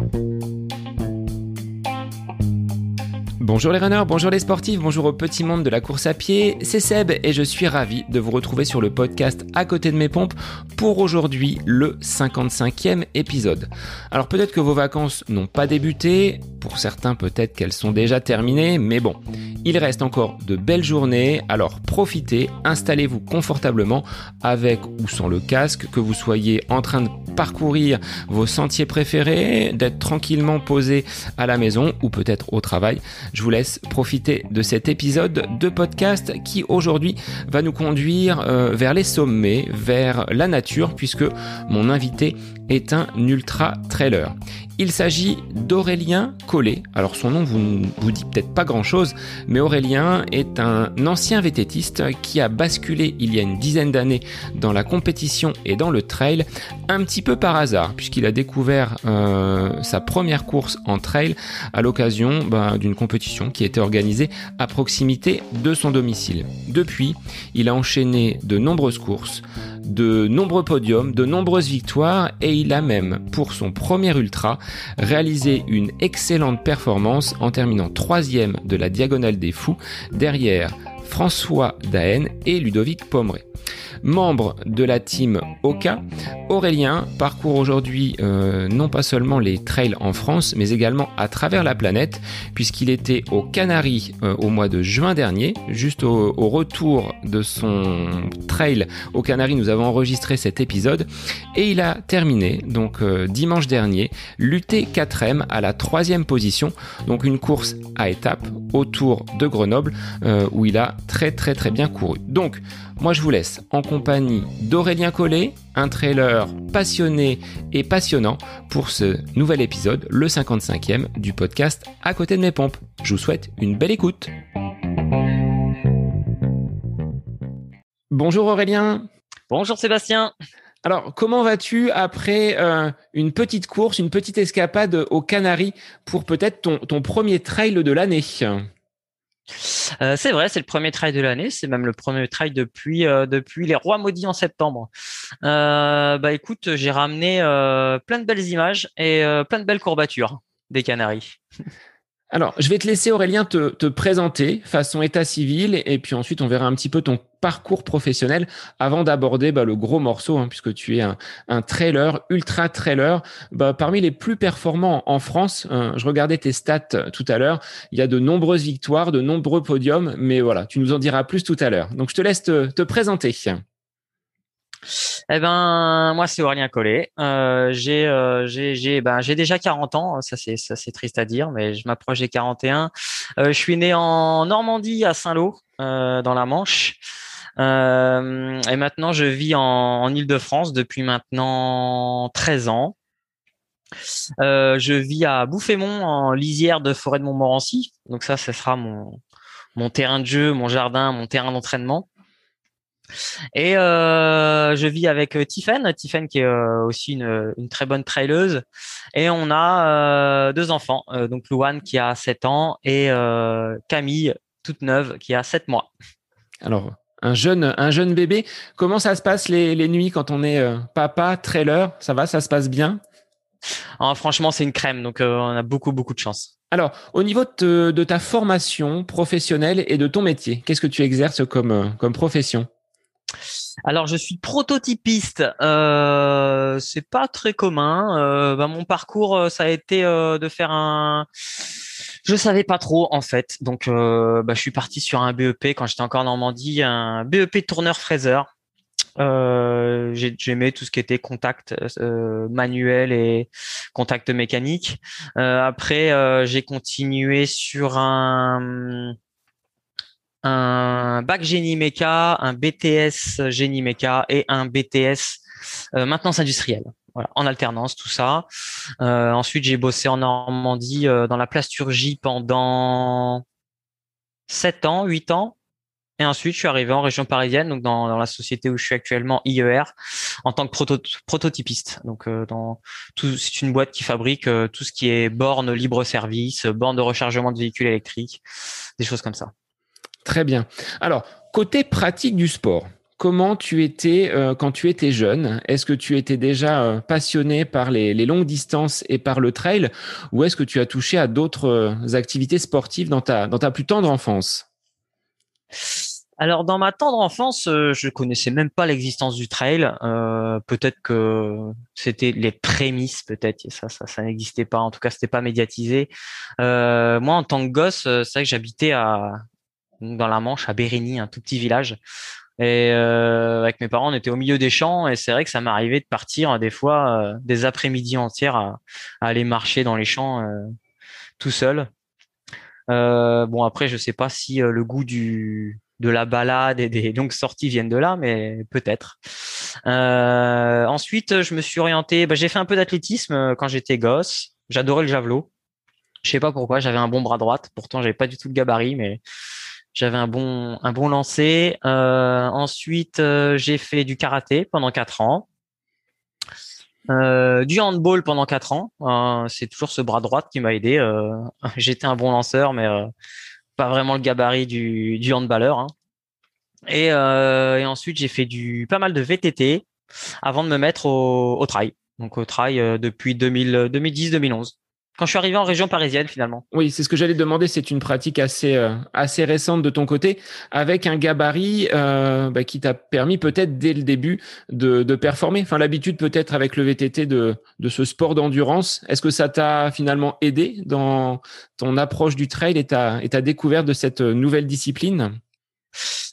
Bye. Bonjour les runners, bonjour les sportifs, bonjour au petit monde de la course à pied, c'est Seb et je suis ravi de vous retrouver sur le podcast À côté de mes pompes pour aujourd'hui le 55e épisode. Alors peut-être que vos vacances n'ont pas débuté, pour certains peut-être qu'elles sont déjà terminées, mais bon, il reste encore de belles journées, alors profitez, installez-vous confortablement avec ou sans le casque, que vous soyez en train de parcourir vos sentiers préférés, d'être tranquillement posé à la maison ou peut-être au travail. Vous laisse profiter de cet épisode de podcast qui aujourd'hui va nous conduire euh, vers les sommets, vers la nature, puisque mon invité est un ultra trailer. Il s'agit d'Aurélien Collet. Alors son nom vous vous dit peut-être pas grand-chose, mais Aurélien est un ancien vététiste qui a basculé il y a une dizaine d'années dans la compétition et dans le trail un petit peu par hasard, puisqu'il a découvert euh, sa première course en trail à l'occasion bah, d'une compétition qui était organisée à proximité de son domicile. Depuis, il a enchaîné de nombreuses courses, de nombreux podiums, de nombreuses victoires et il a même, pour son premier ultra, réalisé une excellente performance en terminant troisième de la Diagonale des Fous derrière François Daen et Ludovic Pomeray. Membre de la team Oka, Aurélien parcourt aujourd'hui euh, non pas seulement les trails en France, mais également à travers la planète, puisqu'il était aux Canaries euh, au mois de juin dernier, juste au, retour de son trail aux Canaries, nous avons enregistré cet épisode, et il a terminé, donc euh, dimanche dernier, l'UT 4M à la troisième position, donc une course à étapes autour de Grenoble, où il a très très très bien couru. Donc, moi, je vous laisse en compagnie d'Aurélien Collet, un trailer passionné et passionnant pour ce nouvel épisode, le 55e du podcast À côté de mes pompes. Je vous souhaite une belle écoute. Bonjour Aurélien. Bonjour Sébastien. Alors, comment vas-tu après euh, une petite course, une petite escapade aux Canaries pour peut-être ton, ton premier trail de l'année? Euh, c'est vrai, c'est le premier trail de l'année, c'est même le premier trail depuis euh, depuis les Rois maudits en septembre. Euh, bah écoute, j'ai ramené plein de belles images et plein de belles courbatures des Canaries. Alors, je vais te laisser Aurélien te, te, présenter façon état civil et puis ensuite on verra un petit peu ton parcours professionnel avant d'aborder bah, le gros morceau hein, puisque tu es un, un trailer, ultra trailer, bah, parmi les plus performants en France. Hein, je regardais tes stats euh, tout à l'heure, il y a de nombreuses victoires, de nombreux podiums, mais voilà, tu nous en diras plus tout à l'heure. Donc je te laisse te, te présenter. Eh ben, moi, c'est Aurélien Collet. Euh, j'ai, euh, j'ai, j'ai, ben, j'ai déjà 40 ans. Ça, c'est, ça, c'est triste à dire, mais je m'approche des 41. Euh, je suis né en Normandie, à Saint-Lô, euh, dans la Manche. Euh, et maintenant, je vis en, en Île-de-France depuis maintenant 13 ans. Euh, je vis à Bouffémont, en lisière de forêt de Montmorency. Donc ça, ce sera mon, mon terrain de jeu, mon jardin, mon terrain d'entraînement. Et euh, je vis avec euh, Tiffen, Tiffen qui est euh, aussi une, une, très bonne traileuse. Et on a deux enfants, donc Louane qui a 7 ans et Camille, toute neuve, qui a 7 mois. Alors, un jeune, un jeune bébé, comment ça se passe les, les nuits quand on est papa, trailer Ça va, ça se passe bien? Ah, Franchement, c'est une crème, donc on a beaucoup, beaucoup de chance. Alors, au niveau de, de, ta formation professionnelle et de ton métier, qu'est-ce que tu exerces comme, comme profession? Alors je suis prototypiste, euh, c'est pas très commun. Euh, bah, mon parcours, euh, ça a été euh, de faire un. Je savais pas trop en fait, donc euh, bah, je suis parti sur un BEP quand j'étais encore en Normandie, un BEP tourneur fraiseur. Euh, J'aimais tout ce qui était contact manuel et contact mécanique. après, j'ai continué sur un un bac génie méca, un BTS génie méca et un BTS euh, maintenance industrielle. En alternance, tout ça. Euh, ensuite, j'ai bossé en Normandie euh, dans la plasturgie pendant 7 ans, 8 ans. Et ensuite, je suis arrivé en région parisienne, donc dans, la société où je suis actuellement, IER, en tant que proto prototypiste. Donc, c'est une boîte qui fabrique tout ce qui est borne libre service, borne de rechargement de véhicules électriques, des choses comme ça. Très bien. Alors, côté pratique du sport, comment tu étais quand tu étais jeune? Est-ce que tu étais déjà passionné par les, longues distances et par le trail? Ou est-ce que tu as touché à d'autres activités sportives dans ta, plus tendre enfance? Alors dans ma tendre enfance, euh, je connaissais même pas l'existence du trail. Euh, peut-être que c'était les prémices, peut-être ça, ça, n'existait pas. En tout cas, c'était pas médiatisé. Euh, moi, en tant que gosse, c'est vrai que j'habitais à dans la Manche, à Bérigny, un tout petit village. Et avec mes parents, on était au milieu des champs, et c'est vrai que ça m'arrivait de partir des fois des après-midi entières à, aller marcher dans les champs tout seul. bon après, je sais pas si le goût de la balade et des longues sorties viennent de là, mais peut-être. Euh, ensuite, je me suis orienté. Bah, j'ai fait un peu d'athlétisme euh, quand j'étais gosse. J'adorais le javelot. Je sais pas pourquoi. J'avais un bon bras droite. Pourtant, j'avais pas du tout de gabarit, mais j'avais un bon un bon lancer. Euh, ensuite, j'ai fait du karaté pendant quatre ans. du handball pendant quatre ans. c'est toujours ce bras droite qui m'a aidé. J'étais un bon lanceur, mais pas vraiment le gabarit du, du handballeur. Hein. Et, euh, et, ensuite, j'ai fait du pas mal de VTT avant de me mettre au, au trail. Donc au trail euh, depuis 2010-2011 quand je suis arrivé en région parisienne finalement. Oui, c'est ce que j'allais demander. C'est une pratique assez euh, assez récente de ton côté, avec un gabarit euh, bah, qui t'a permis peut-être dès le début de, de performer. Enfin, l'habitude peut-être avec le VTT de de ce sport d'endurance. Est-ce que ça t'a finalement aidé dans ton approche du trail et ta et ta découverte de cette nouvelle discipline?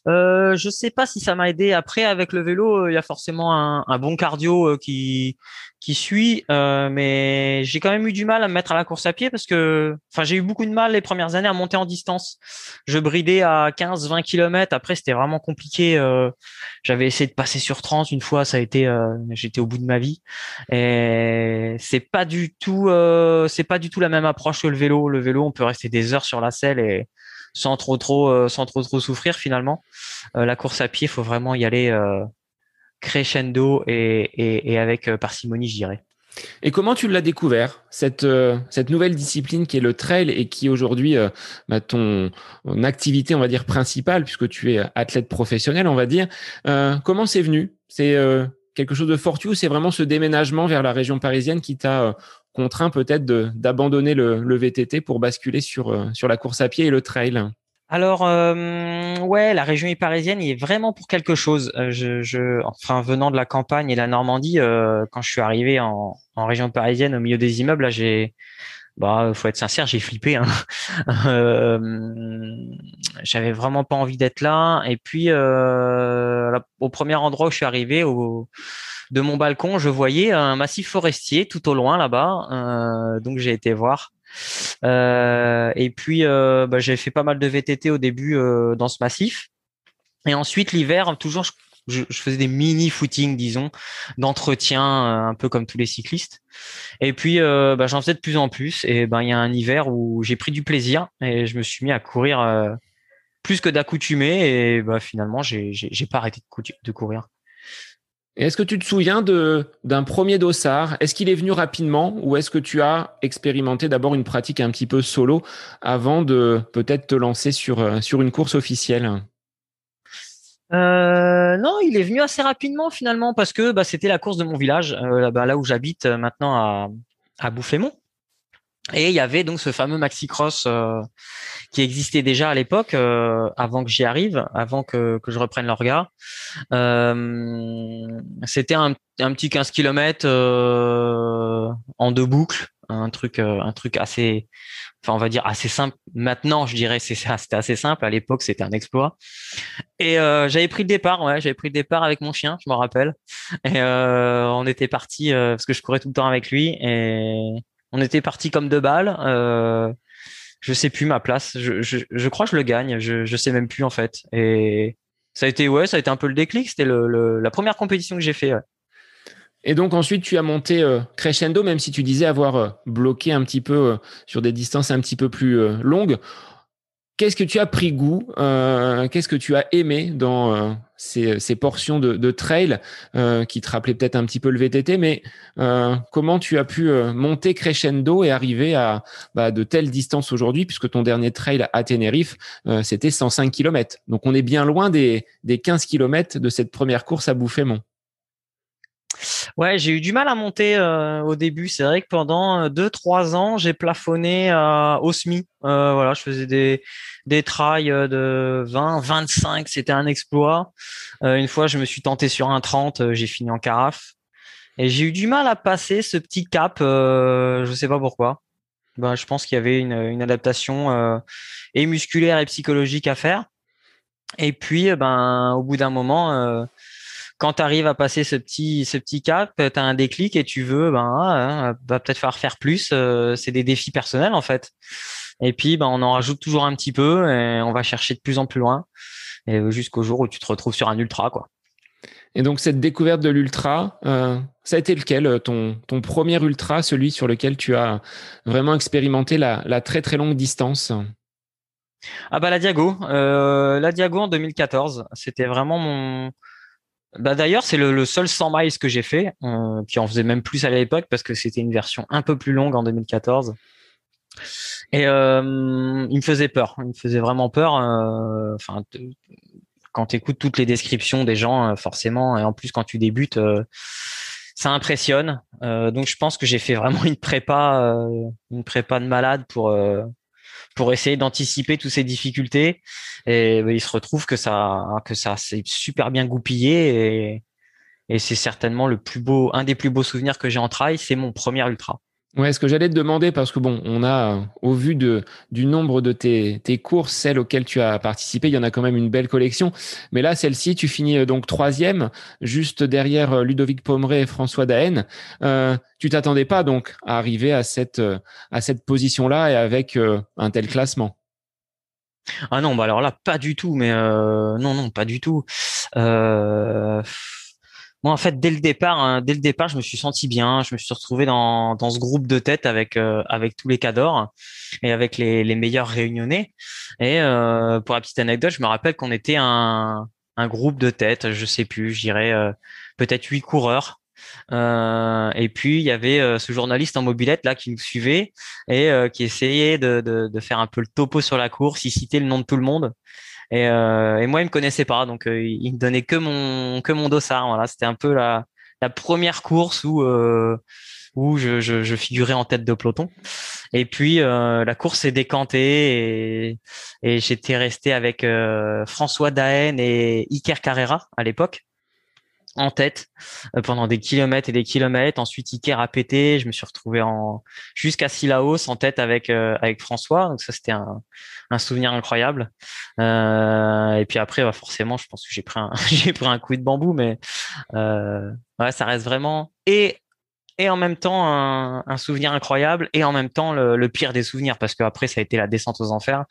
Euh, je sais pas si ça m'a aidé. Après, avec le vélo, euh, il y a forcément un, un bon cardio euh, qui qui suit, euh, mais j'ai quand même eu du mal à me mettre à la course à pied parce que, enfin, j'ai eu beaucoup de mal les premières années à monter en distance. Je bridais à 15-20 km. Après, c'était vraiment compliqué. Euh, J'avais essayé de passer sur 30 une fois, ça a été, j'étais au bout de ma vie. Et c'est pas du tout, c'est pas du tout la même approche que le vélo. Le vélo, on peut rester des heures sur la selle et sans trop trop euh, sans trop trop souffrir finalement. Euh, la course à pied, faut vraiment y aller euh, crescendo et, et, avec parcimonie, je dirais. Et comment tu l'as découvert cette cette nouvelle discipline qui est le trail et qui aujourd'hui bah, ton, activité on va dire principale puisque tu es athlète professionnel on va dire comment c'est venu? C'est quelque chose de fortuit ou c'est vraiment ce déménagement vers la région parisienne qui t'a contraint peut-être d'abandonner le, VTT pour basculer sur, euh, sur la course à pied et le trail alors euh, ouais, la région parisienne il est vraiment pour quelque chose. Euh, enfin venant de la campagne et la Normandie, quand je suis arrivé en, région parisienne au milieu des immeubles, là j'ai, bah faut être sincère, j'ai flippé. Hein. J'avais vraiment pas envie d'être là. Et puis au premier endroit où je suis arrivé, au de mon balcon, je voyais un massif forestier tout au loin là-bas. Euh, donc j'ai été voir. Euh, et puis euh, bah, j'ai fait pas mal de VTT au début dans ce massif. Et ensuite l'hiver, toujours je, faisais des mini footings, disons, d'entretien, un peu comme tous les cyclistes. Et puis bah, j'en faisais de plus en plus. Et ben il y a un hiver où j'ai pris du plaisir et je me suis mis à courir plus que d'accoutumé. Et bah, finalement j'ai pas arrêté de courir. Est-ce que tu te souviens d'un premier dossard? Est-ce qu'il est venu rapidement ou est-ce que tu as expérimenté d'abord une pratique un petit peu solo avant de peut-être te lancer sur euh, une course officielle? Euh, non, il est venu assez rapidement finalement parce que bah, c'était la course de mon village, euh, là, où j'habite maintenant à, à Bouffémont. Et il y avait donc ce fameux maxi cross euh, qui existait déjà à l'époque, euh, avant que j'y arrive, avant que, que je reprenne le regard. Euh, C'était un, un, petit 15 km euh, en deux boucles, un truc, un truc assez, enfin on va dire assez simple. Maintenant, je dirais c'était assez simple. À l'époque, c'était un exploit. Et j'avais pris le départ, ouais, j'avais pris le départ avec mon chien, je me rappelle. Et on était parti parce que je courais tout le temps avec lui et on était parti comme deux balles. Euh, je sais plus ma place. Je, crois que je le gagne. Je, sais même plus en fait. Et ça a été ouais, ça a été un peu le déclic. C'était la première compétition que j'ai fait. Et donc ensuite, tu as monté euh, crescendo, même si tu disais avoir euh, bloqué un petit peu sur des distances un petit peu plus longues. Qu'est-ce que tu as pris goût Qu'est-ce que tu as aimé dans ces, portions de, trail qui te rappelaient peut-être un petit peu le VTT, mais comment tu as pu monter crescendo et arriver à bah, de telles distances aujourd'hui, puisque ton dernier trail à Tenerife, c'était 105 km. Donc on est bien loin des, des 15 km de cette première course à Bouffémont. Ouais, j'ai eu du mal à monter euh, au début. C'est vrai que pendant 2-3 euh, ans, j'ai plafonné euh, au SMI. voilà, je faisais des, des trails de 20, 25, c'était un exploit. une fois, je me suis tenté sur un 30, j'ai fini en carafe. Et j'ai eu du mal à passer ce petit cap, je sais pas pourquoi. Ben, je pense qu'il y avait une, une adaptation et musculaire et psychologique à faire. Et puis, ben, au bout d'un moment, quand tu arrives à passer ce petit, ce petit cap, tu as un déclic et tu veux, ben, ah, va peut-être faire faire plus. Euh, c'est des défis personnels en fait. Et puis, ben, on en rajoute toujours un petit peu et on va chercher de plus en plus loin jusqu'au jour où tu te retrouves sur un ultra, quoi. Et donc cette découverte de l'ultra, euh, ça a été lequel ton, ton premier ultra, celui sur lequel tu as vraiment expérimenté la, la très très longue distance? Ah bah la Diago, euh, la Diago en 2014, c'était vraiment mon bah d'ailleurs, c'est le, seul 100 miles que j'ai fait, euh, qui en faisait même plus à l'époque parce que c'était une version un peu plus longue en 2014. Et euh, il me faisait peur, il me faisait vraiment peur. Euh, enfin, quand tu écoutes toutes les descriptions des gens, forcément, et en plus quand tu débutes, ça impressionne. donc je pense que j'ai fait vraiment une prépa, une prépa de malade pour pour essayer d'anticiper toutes ces difficultés. Et bah, il se retrouve que ça, que ça s'est super bien goupillé et, et c'est certainement le plus beau, un des plus beaux souvenirs que j'ai en trail, c'est mon premier ultra. Ouais, ce que j'allais te demander, parce que bon, on a, au vu de, du nombre de tes, tes courses, celles auxquelles tu as participé, il y en a quand même une belle collection. Mais là, celle-ci, tu finis euh, donc troisième, juste derrière euh, Ludovic Pomeray et François Daen. Euh, tu t'attendais pas donc à arriver à cette, euh, à cette position-là et avec un tel classement? Ah non, bah alors là, pas du tout, mais euh, non, non, pas du tout. Euh, moi, en fait, dès le départ, hein, dès le départ, je me suis senti bien. Je me suis retrouvé dans, dans ce groupe de tête avec euh, avec tous les cadors et avec les, les meilleurs réunionnais. Et euh, pour la petite anecdote, je me rappelle qu'on était un un groupe de tête, je sais plus, je dirais euh, peut-être huit coureurs. Et puis il y avait ce journaliste en mobilette là qui nous suivait et qui essayait de, de, de, faire un peu le topo sur la course, il citait le nom de tout le monde. Et, euh, et moi, il me connaissait pas, donc euh, il me donnait que mon que mon dossard. Voilà, c'était un peu la la première course où euh, où je, je, je, figurais en tête de peloton. Et puis euh, la course s'est décantée et, et j'étais resté avec euh, François Daen et Iker Carrera à l'époque en tête euh, pendant des kilomètres et des kilomètres. Ensuite, Iker a pété. Je me suis retrouvé en jusqu'à Silaos en tête avec euh, avec François. Donc ça, c'était un, un souvenir incroyable. Euh, et puis après, bah, forcément, je pense que j'ai pris un j'ai pris un coup de bambou, mais euh, ouais, ça reste vraiment et et en même temps un, un souvenir incroyable et en même temps le, le pire des souvenirs parce qu'après ça a été la descente aux enfers.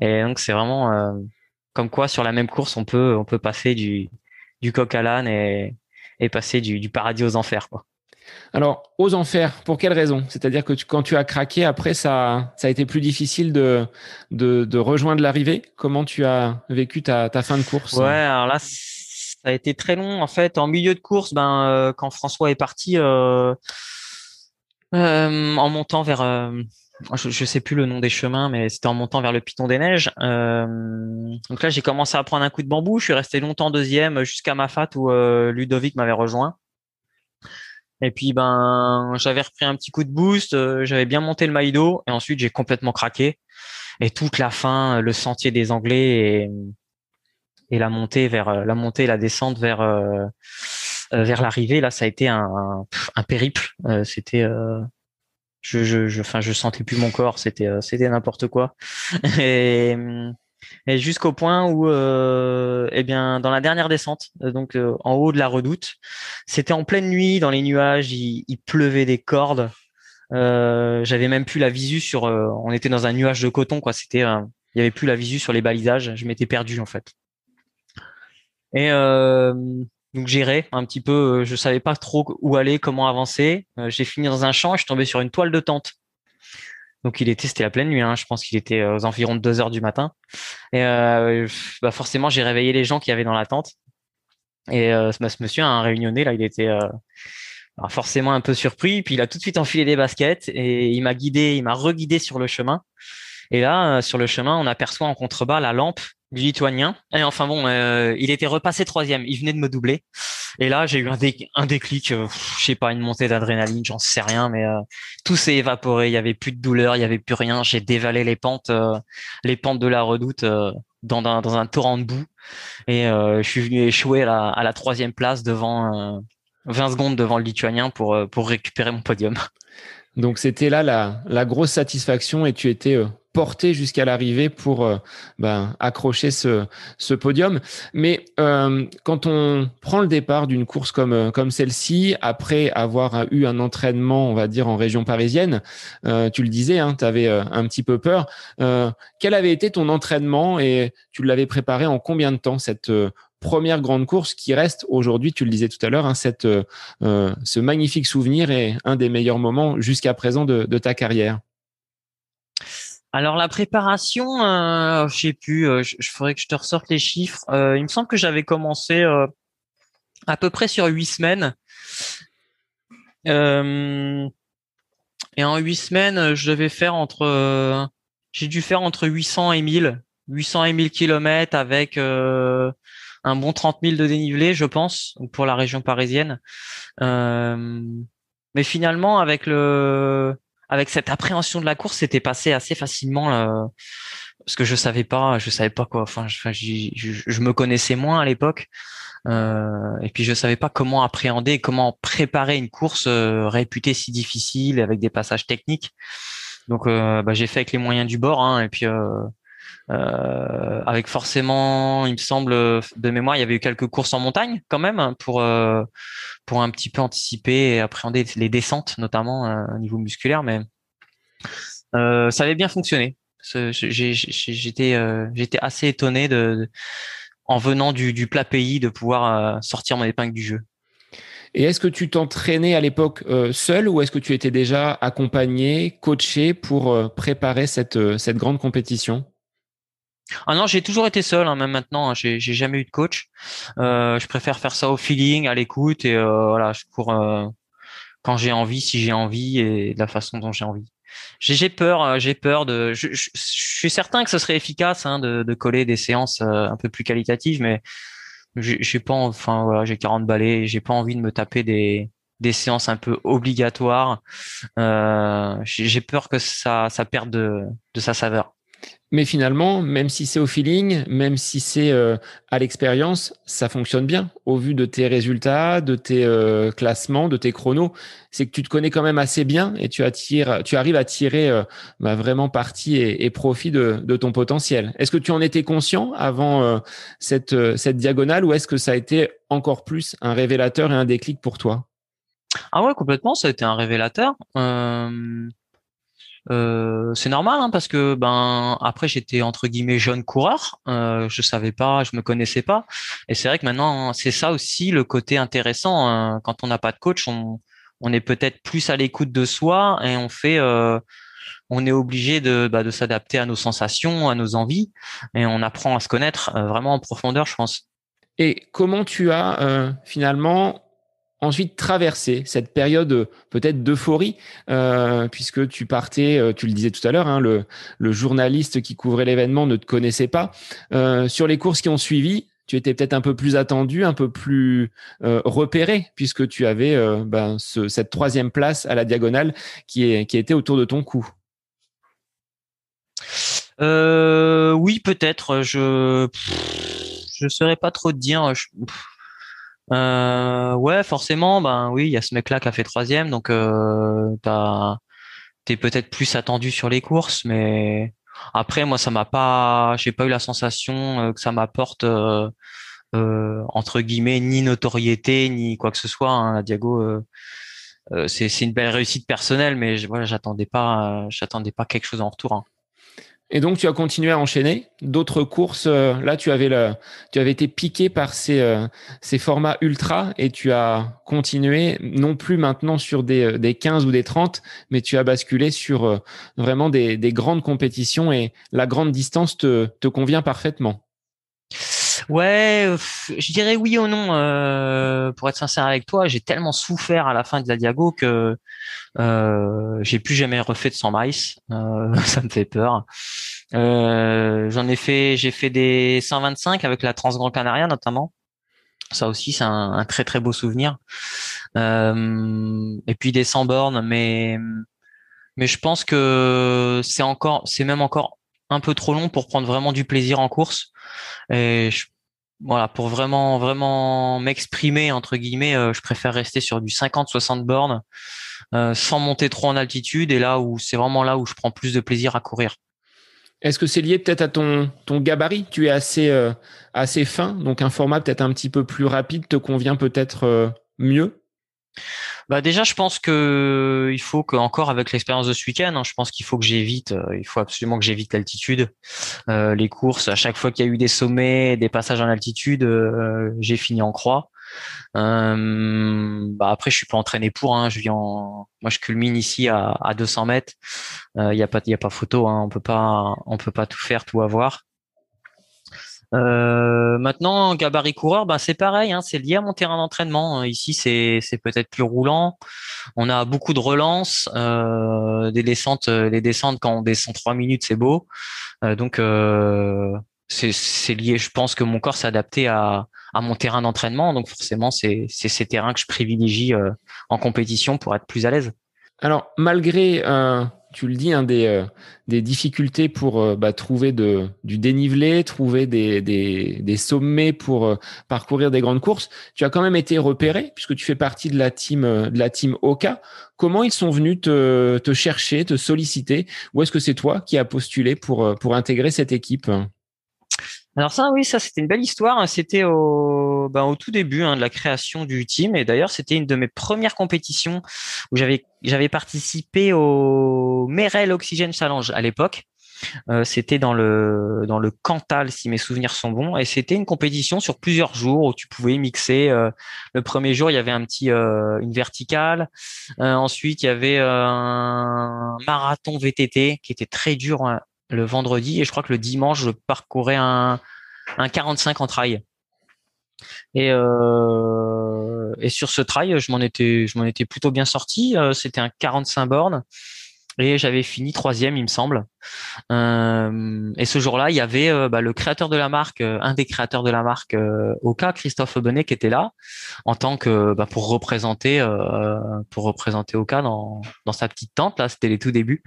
Et donc c'est vraiment euh, comme quoi sur la même course on peut on peut passer du du coq à l'âne et, et passer du, du, paradis aux enfers. Quoi. Alors, aux enfers, pour quelle raison? C'est-à-dire que quand tu as craqué, après, ça, ça a été plus difficile de, de, de rejoindre l'arrivée? Comment tu as vécu ta, ta, fin de course? Ouais, alors là, ça a été très long. En fait, en milieu de course, ben, euh, quand François est parti, euh, euh, en montant vers je, je sais plus le nom des chemins, mais c'était en montant vers le Piton des Neiges. Euh, donc là, j'ai commencé à prendre un coup de bambou. Je suis resté longtemps deuxième jusqu'à ma fat où euh, Ludovic m'avait rejoint. Et puis ben, j'avais repris un petit coup de boost. Euh, j'avais bien monté le maïdo et ensuite j'ai complètement craqué. Et toute la fin, le sentier des Anglais et, et la montée vers la montée et la descente vers vers l'arrivée, là, ça a été un, un, périple. c'était je, je, je, je sentais plus mon corps, c'était, euh, c'était n'importe quoi. et, et jusqu'au point où, euh, eh bien, dans la dernière descente, euh, donc euh, en haut de la redoute, c'était en pleine nuit, dans les nuages, il, il pleuvait des cordes. Euh, j'avais même plus la visu sur. on était dans un nuage de coton, quoi. C'était, il y avait plus la visu sur les balisages. Je m'étais perdu en fait. Et donc j'irai un petit peu, euh, je savais pas trop où aller, comment avancer. Euh, j'ai fini dans un champ, je suis tombé sur une toile de tente. Donc il était, c'était la pleine nuit, hein, je pense qu'il était euh, aux environs de 2 heures du matin. Et bah forcément, j'ai réveillé les gens qui avaient dans la tente. Et ce monsieur, un réunionnais, là, il était forcément un peu surpris. Puis il a tout de suite enfilé des baskets et il m'a guidé, il m'a reguidé sur le chemin. Et là, sur le chemin, on aperçoit en contrebas la lampe du lituanien. Et enfin bon, euh, il était repassé troisième. Il venait de me doubler. Et là, j'ai eu un, déclic, euh, je sais pas, une montée d'adrénaline, j'en sais rien, mais euh, tout s'est évaporé. Il y avait plus de douleur, il y avait plus rien. J'ai dévalé les pentes, les pentes de la redoute dans, un, torrent de boue. Et je suis venu échouer à la, troisième place devant 20 secondes devant le lituanien pour récupérer mon podium. Donc c'était là la, grosse satisfaction et tu étais porté jusqu'à l'arrivée pour euh, ben, accrocher ce, podium. Mais euh, quand on prend le départ d'une course comme, euh, comme celle-ci, après avoir eu un entraînement, on va dire, en région parisienne, tu le disais, hein, tu avais un petit peu peur. quel avait été ton entraînement et tu l'avais préparé en combien de temps cette première grande course qui reste aujourd'hui, tu le disais tout à l'heure, hein, cette, ce magnifique souvenir et un des meilleurs moments jusqu'à présent de, ta carrière alors la préparation, euh, je sais plus, euh, je, ferais que je te ressorte les chiffres. Euh, il me semble que j'avais commencé euh, à peu près sur huit semaines. et en huit semaines, je devais faire entre, j'ai dû faire entre 800 et 1000, 800 et 1000 kilomètres avec un bon 30 000 de dénivelé, je pense, pour la région parisienne. mais finalement, avec le avec cette appréhension de la course, c'était passé assez facilement euh, parce que je savais pas, je savais pas quoi. Enfin, je, me connaissais moins à l'époque. Euh, et puis je savais pas comment appréhender, comment préparer une course euh, réputée si difficile avec des passages techniques. Donc euh, bah, j'ai fait avec les moyens du bord. Hein, et puis euh, avec forcément, il me semble, de mémoire, il y avait eu quelques courses en montagne quand même pour euh, pour un petit peu anticiper et appréhender les descentes, notamment euh, au niveau musculaire, mais ça avait bien fonctionné. J'étais j'étais assez étonné de, en venant du, du plat pays de pouvoir sortir mon épingle du jeu. Et est-ce que tu t'entraînais à l'époque seul ou est-ce que tu étais déjà accompagné, coaché pour préparer cette, cette grande compétition? Ah non, j'ai toujours été seul, hein, même maintenant. Hein, j'ai, jamais eu de coach. Euh, je préfère faire ça au feeling, à l'écoute, et euh, voilà, je cours euh, quand j'ai envie, si j'ai envie, et de la façon dont j'ai envie. J'ai, peur, euh, j'ai peur de. Je, je, suis certain que ce serait efficace hein, de, de, coller des séances euh, un peu plus qualitatives, mais j'ai, pas, enfin voilà, j'ai 40 balais, j'ai pas envie de me taper des des séances un peu obligatoires. J'ai, j'ai peur que ça, ça perde de, de sa saveur. Mais finalement, même si c'est au feeling, même si c'est euh, à l'expérience, ça fonctionne bien. Au vu de tes résultats, de tes euh, classements, de tes chronos, c'est que tu te connais quand même assez bien et tu, attires, tu arrives à tirer euh, bah, vraiment parti et, profit de, ton potentiel. Est-ce que tu en étais conscient avant cette, cette diagonale ou est-ce que ça a été encore plus un révélateur et un déclic pour toi? Ah ouais, complètement, ça a été un révélateur. Euh, c'est normal hein, parce que ben après j'étais entre guillemets jeune coureur, euh, je savais pas, je me connaissais pas, et c'est vrai que maintenant c'est ça aussi le côté intéressant hein. quand on n'a pas de coach, on, on est peut-être plus à l'écoute de soi et on fait, euh, on est obligé de, bah, de s'adapter à nos sensations, à nos envies, et on apprend à se connaître euh, vraiment en profondeur, je pense. Et comment tu as euh, finalement ensuite traverser cette période euh, peut-être d'euphorie, euh, puisque tu partais, euh, tu le disais tout à l'heure, hein, le, le, journaliste qui couvrait l'événement ne te connaissait pas. Euh, sur les courses qui ont suivi, tu étais peut-être un peu plus attendu, un peu plus euh, repéré, puisque tu avais ben, ce, cette troisième place à la diagonale qui, est, qui était autour de ton cou. oui, peut-être. Je je saurais pas trop te dire. Je, euh, ouais, forcément, ben oui, il y a ce mec-là qui a fait troisième, donc euh, t'es peut-être plus attendu sur les courses, mais après, moi, ça m'a pas, j'ai pas eu la sensation euh, que ça m'apporte euh, euh, entre guillemets ni notoriété ni quoi que ce soit. Hein, Diago, euh, c'est une belle réussite personnelle, mais voilà, j'attendais pas, j'attendais pas quelque chose en retour. Hein. Et donc, tu as continué à enchaîner d'autres courses. Euh, là, tu avais, le, tu avais été piqué par ces, euh, ces formats ultra et tu as continué, non plus maintenant sur des, euh, des 15 ou des 30, mais tu as basculé sur vraiment des, des grandes compétitions et la grande distance te, te convient parfaitement. Ouais, je dirais oui ou non. Euh, pour être sincère avec toi, j'ai tellement souffert à la fin de la Diago que euh, j'ai plus jamais refait de 100 miles. Euh, ça me fait peur. Euh, j'en ai fait, j'ai fait des 125 avec la Transgrand Canaria notamment. Ça aussi, c'est un, très très beau souvenir. et puis des 100 bornes, mais mais je pense que c'est encore, c'est même encore un peu trop long pour prendre vraiment du plaisir en course. Et voilà, pour vraiment vraiment m'exprimer entre guillemets, euh, je préfère rester sur du 50-60 bornes euh, sans monter trop en altitude et là où c'est vraiment là où je prends plus de plaisir à courir. Est-ce que c'est lié peut-être à ton, ton gabarit? Tu es assez, euh, assez fin, donc un format peut-être un petit peu plus rapide te convient peut-être mieux? Bah déjà, je pense que il faut que encore avec l'expérience de ce week-end, hein, je pense qu'il faut que j'évite, euh, il faut absolument que j'évite l'altitude. Euh, les courses, à chaque fois qu'il y a eu des sommets, des passages en altitude, euh, j'ai fini en croix. bah après, je suis pas entraîné pour. Hein, je viens, en... moi, je culmine ici à, à 200 mètres. Il y a pas, il y a pas photo. Hein, on peut pas, on peut pas tout faire, tout avoir. Euh, maintenant, gabarit coureur, bah, c'est pareil, hein, c'est lié à mon terrain d'entraînement. Ici, c'est, c'est peut-être plus roulant. On a beaucoup de relances, euh, des descentes, euh, les descentes quand on descend trois minutes, c'est beau. Euh, donc, euh, c'est, c'est lié. Je pense que mon corps s'est adapté à, à mon terrain d'entraînement. Donc, forcément, c'est, c'est ces terrains que je privilégie en compétition pour être plus à l'aise. Alors, malgré tu le dis, hein, des, euh, des difficultés pour euh, bah, trouver de, du dénivelé, trouver des, des, des sommets pour euh, parcourir des grandes courses. Tu as quand même été repéré puisque tu fais partie de la team de la team Oka. Comment ils sont venus te, te chercher, te solliciter? Ou est-ce que c'est toi qui as postulé pour, pour intégrer cette équipe? Alors ça, oui, ça c'était une belle histoire. C'était au, ben, au tout début hein, de la création du team, et d'ailleurs c'était une de mes premières compétitions où j'avais j'avais participé au Merel Oxygen Challenge à l'époque. Euh, c'était dans le dans le Cantal si mes souvenirs sont bons et c'était une compétition sur plusieurs jours où tu pouvais mixer euh, le premier jour il y avait un petit euh, une verticale ensuite il y avait un marathon VTT qui était très dur hein, le vendredi et je crois que le dimanche je parcourais un, un 45 en trail. Et, euh, et sur ce trail, je m'en étais, je m'en étais plutôt bien sorti. Euh, c'était un 45 bornes et j'avais fini troisième, il me semble. Euh, et ce jour-là, il y avait euh, bah, le créateur de la marque, euh, un des créateurs de la marque euh, Oka, Christophe Bonnet, qui était là en tant que bah, pour représenter pour représenter Oka dans, dans sa petite tente. Là, c'était les tout débuts.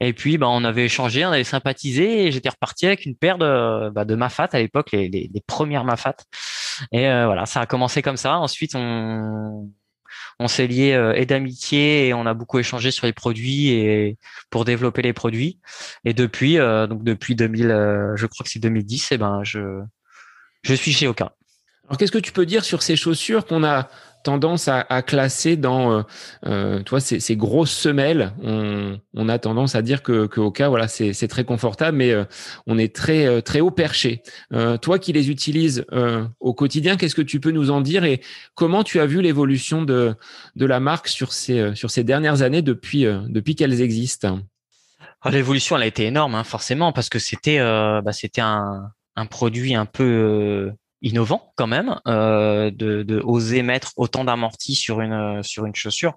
Et puis, bah, on avait échangé, on avait sympathisé, et j'étais reparti avec une paire de bah, de Mafat à l'époque, les, les, les premières Mafat. Et voilà, ça a commencé comme ça. Ensuite, on on s'est lié euh, et d'amitié et on a beaucoup échangé sur les produits et pour développer les produits. Et depuis, euh, donc depuis 2000, euh, je crois que c'est 2010, et eh ben je je suis chez Oka. Alors qu'est-ce que tu peux dire sur ces chaussures qu'on a tendance à, à classer dans, euh, euh toi, ces, ces, grosses semelles? On, on, a tendance à dire que, que cas, voilà, c'est très confortable, mais euh, on est très euh, très haut perché. toi qui les utilises au quotidien, qu'est-ce que tu peux nous en dire et comment tu as vu l'évolution de de la marque sur ces sur ces dernières années depuis depuis qu'elles existent? Ah, L'évolution, elle a été énorme, hein, forcément, parce que c'était bah, c'était un, un produit un peu innovant quand même euh, de, oser mettre autant d'amortis sur une sur une chaussure.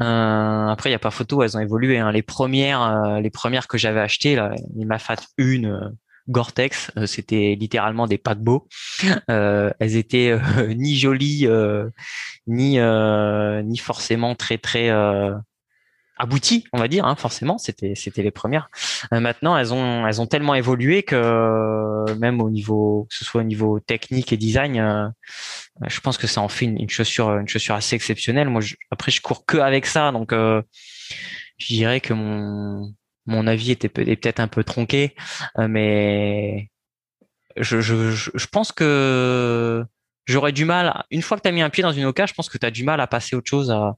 Euh, après, il y a pas photo, elles ont évolué. Hein. Les premières euh, les premières que j'avais achetées, là, une euh, Gore-Tex, euh, c'était littéralement des paquebots. Euh, elles étaient ni jolies ni ni forcément très très abouties, on va dire. Hein, forcément, c'était c'était les premières. Euh, maintenant, elles ont elles ont tellement évolué que euh, même au niveau, que ce soit au niveau technique et design, euh, je pense que ça en fait une, chaussure une chaussure assez exceptionnelle. Moi, après, je cours que avec ça, donc je dirais que mon mon avis était peut-être un peu tronqué, mais je, je, je pense que j'aurais du mal, une fois que tu as mis un pied dans une Oka, je pense que tu as du mal à passer autre chose, à,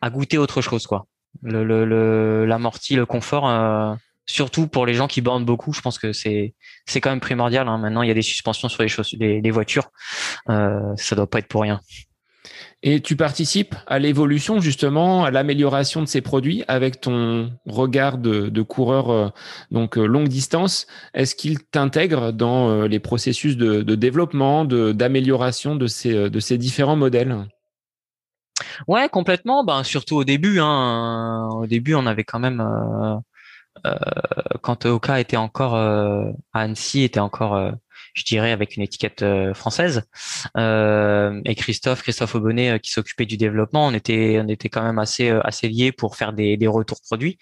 à goûter autre chose, quoi le l'amorti, le, le, confort. Euh, surtout pour les gens qui bornent beaucoup, je pense que c'est c'est quand même primordial. Hein. Maintenant, il y a des suspensions sur les, les, les voitures, euh, ça doit pas être pour rien. Et tu participes à l'évolution justement, à l'amélioration de ces produits avec ton regard de, coureur euh, donc euh, longue distance. Est-ce qu'il t'intègre dans les processus de, développement, d'amélioration de, ces, de ces différents modèles? Ouais, complètement. Ben surtout au début. Hein. Au début, on avait quand même quand Oka était encore à Annecy, était encore je dirais, avec une étiquette euh, française. Euh, et Christophe, Christophe Aubonnet, euh, qui s'occupait du développement, on était, on était quand même assez, assez liés pour faire des, des retours produits.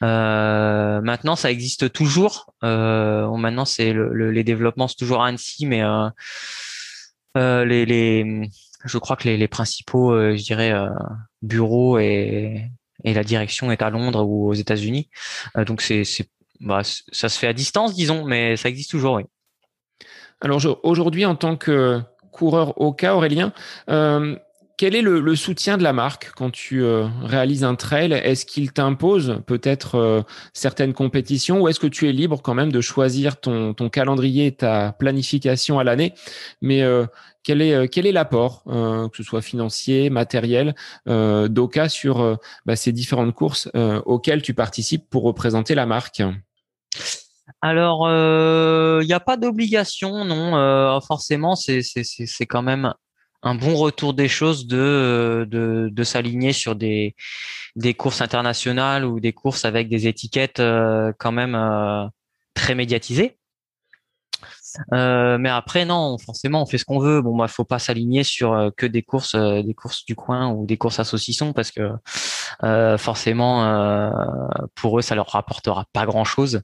maintenant, ça existe toujours. maintenant, c'est le, les développements, c'est toujours à Annecy, mais les, les, je crois que les, les principaux, je dirais, bureaux et, et la direction est à Londres ou aux États-Unis. donc c'est, bah, ça se fait à distance, disons, mais ça existe toujours, oui. Alors aujourd'hui, en tant que coureur au cas, Aurélien, euh, quel est le, soutien de la marque quand tu euh, réalises un trail? Est-ce qu'il t'impose peut-être euh, certaines compétitions ou est-ce que tu es libre quand même de choisir ton, calendrier et ta planification à l'année? Mais quel est, quel est l'apport, que ce soit financier, matériel, d'Oka sur bah, ces différentes courses auxquelles tu participes pour représenter la marque? Alors, il euh, n'y a pas d'obligation, non. Euh, forcément, c'est c'est quand même un bon retour des choses de de, de s'aligner sur des des courses internationales ou des courses avec des étiquettes euh, quand même très médiatisées. Mais après non, forcément on fait ce qu'on veut. Bon, bah faut pas s'aligner sur que des courses, des courses du coin ou des courses à saucisson parce que forcément pour eux ça leur rapportera pas grand chose.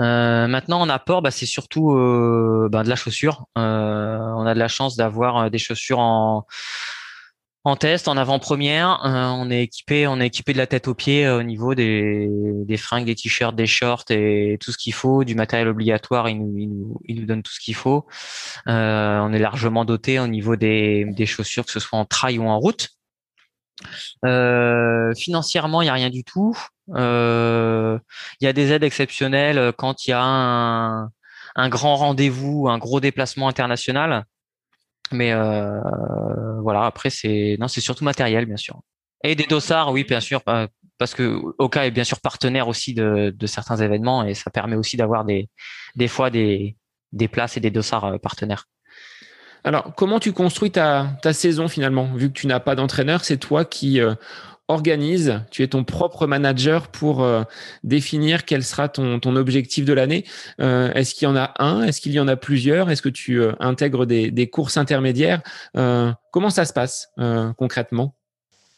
Euh, maintenant, en apport, bah, c'est surtout euh, bah, de la chaussure. Euh, on a de la chance d'avoir des chaussures en, en test, en avant-première. on est équipé, on est équipé de la tête aux pieds au niveau des, des fringues, des t-shirts, des shorts et tout ce qu'il faut, du matériel obligatoire. Il nous, il nous, il nous donne tout ce qu'il faut. on est largement doté au niveau des, chaussures, que ce soit en trail ou en route. Euh, financièrement, il n'y a rien du tout. Euh, il y a des aides exceptionnelles quand il y a un, un grand rendez-vous, un gros déplacement international. Mais euh, voilà, après c'est non, c'est surtout matériel, bien sûr. Et des dossards, oui, bien sûr, parce que Oka est bien sûr partenaire aussi de, certains événements et ça permet aussi d'avoir des des fois des des places et des dossards partenaires. Alors, comment tu construis ta, saison finalement? Vu que tu n'as pas d'entraîneur, c'est toi qui euh, organise, tu es ton propre manager pour euh, définir quel sera ton, objectif de l'année. Euh, est-ce qu'il y en a un? Est-ce qu'il y en a plusieurs? Est-ce que tu intègres des, courses intermédiaires? Comment ça se passe concrètement?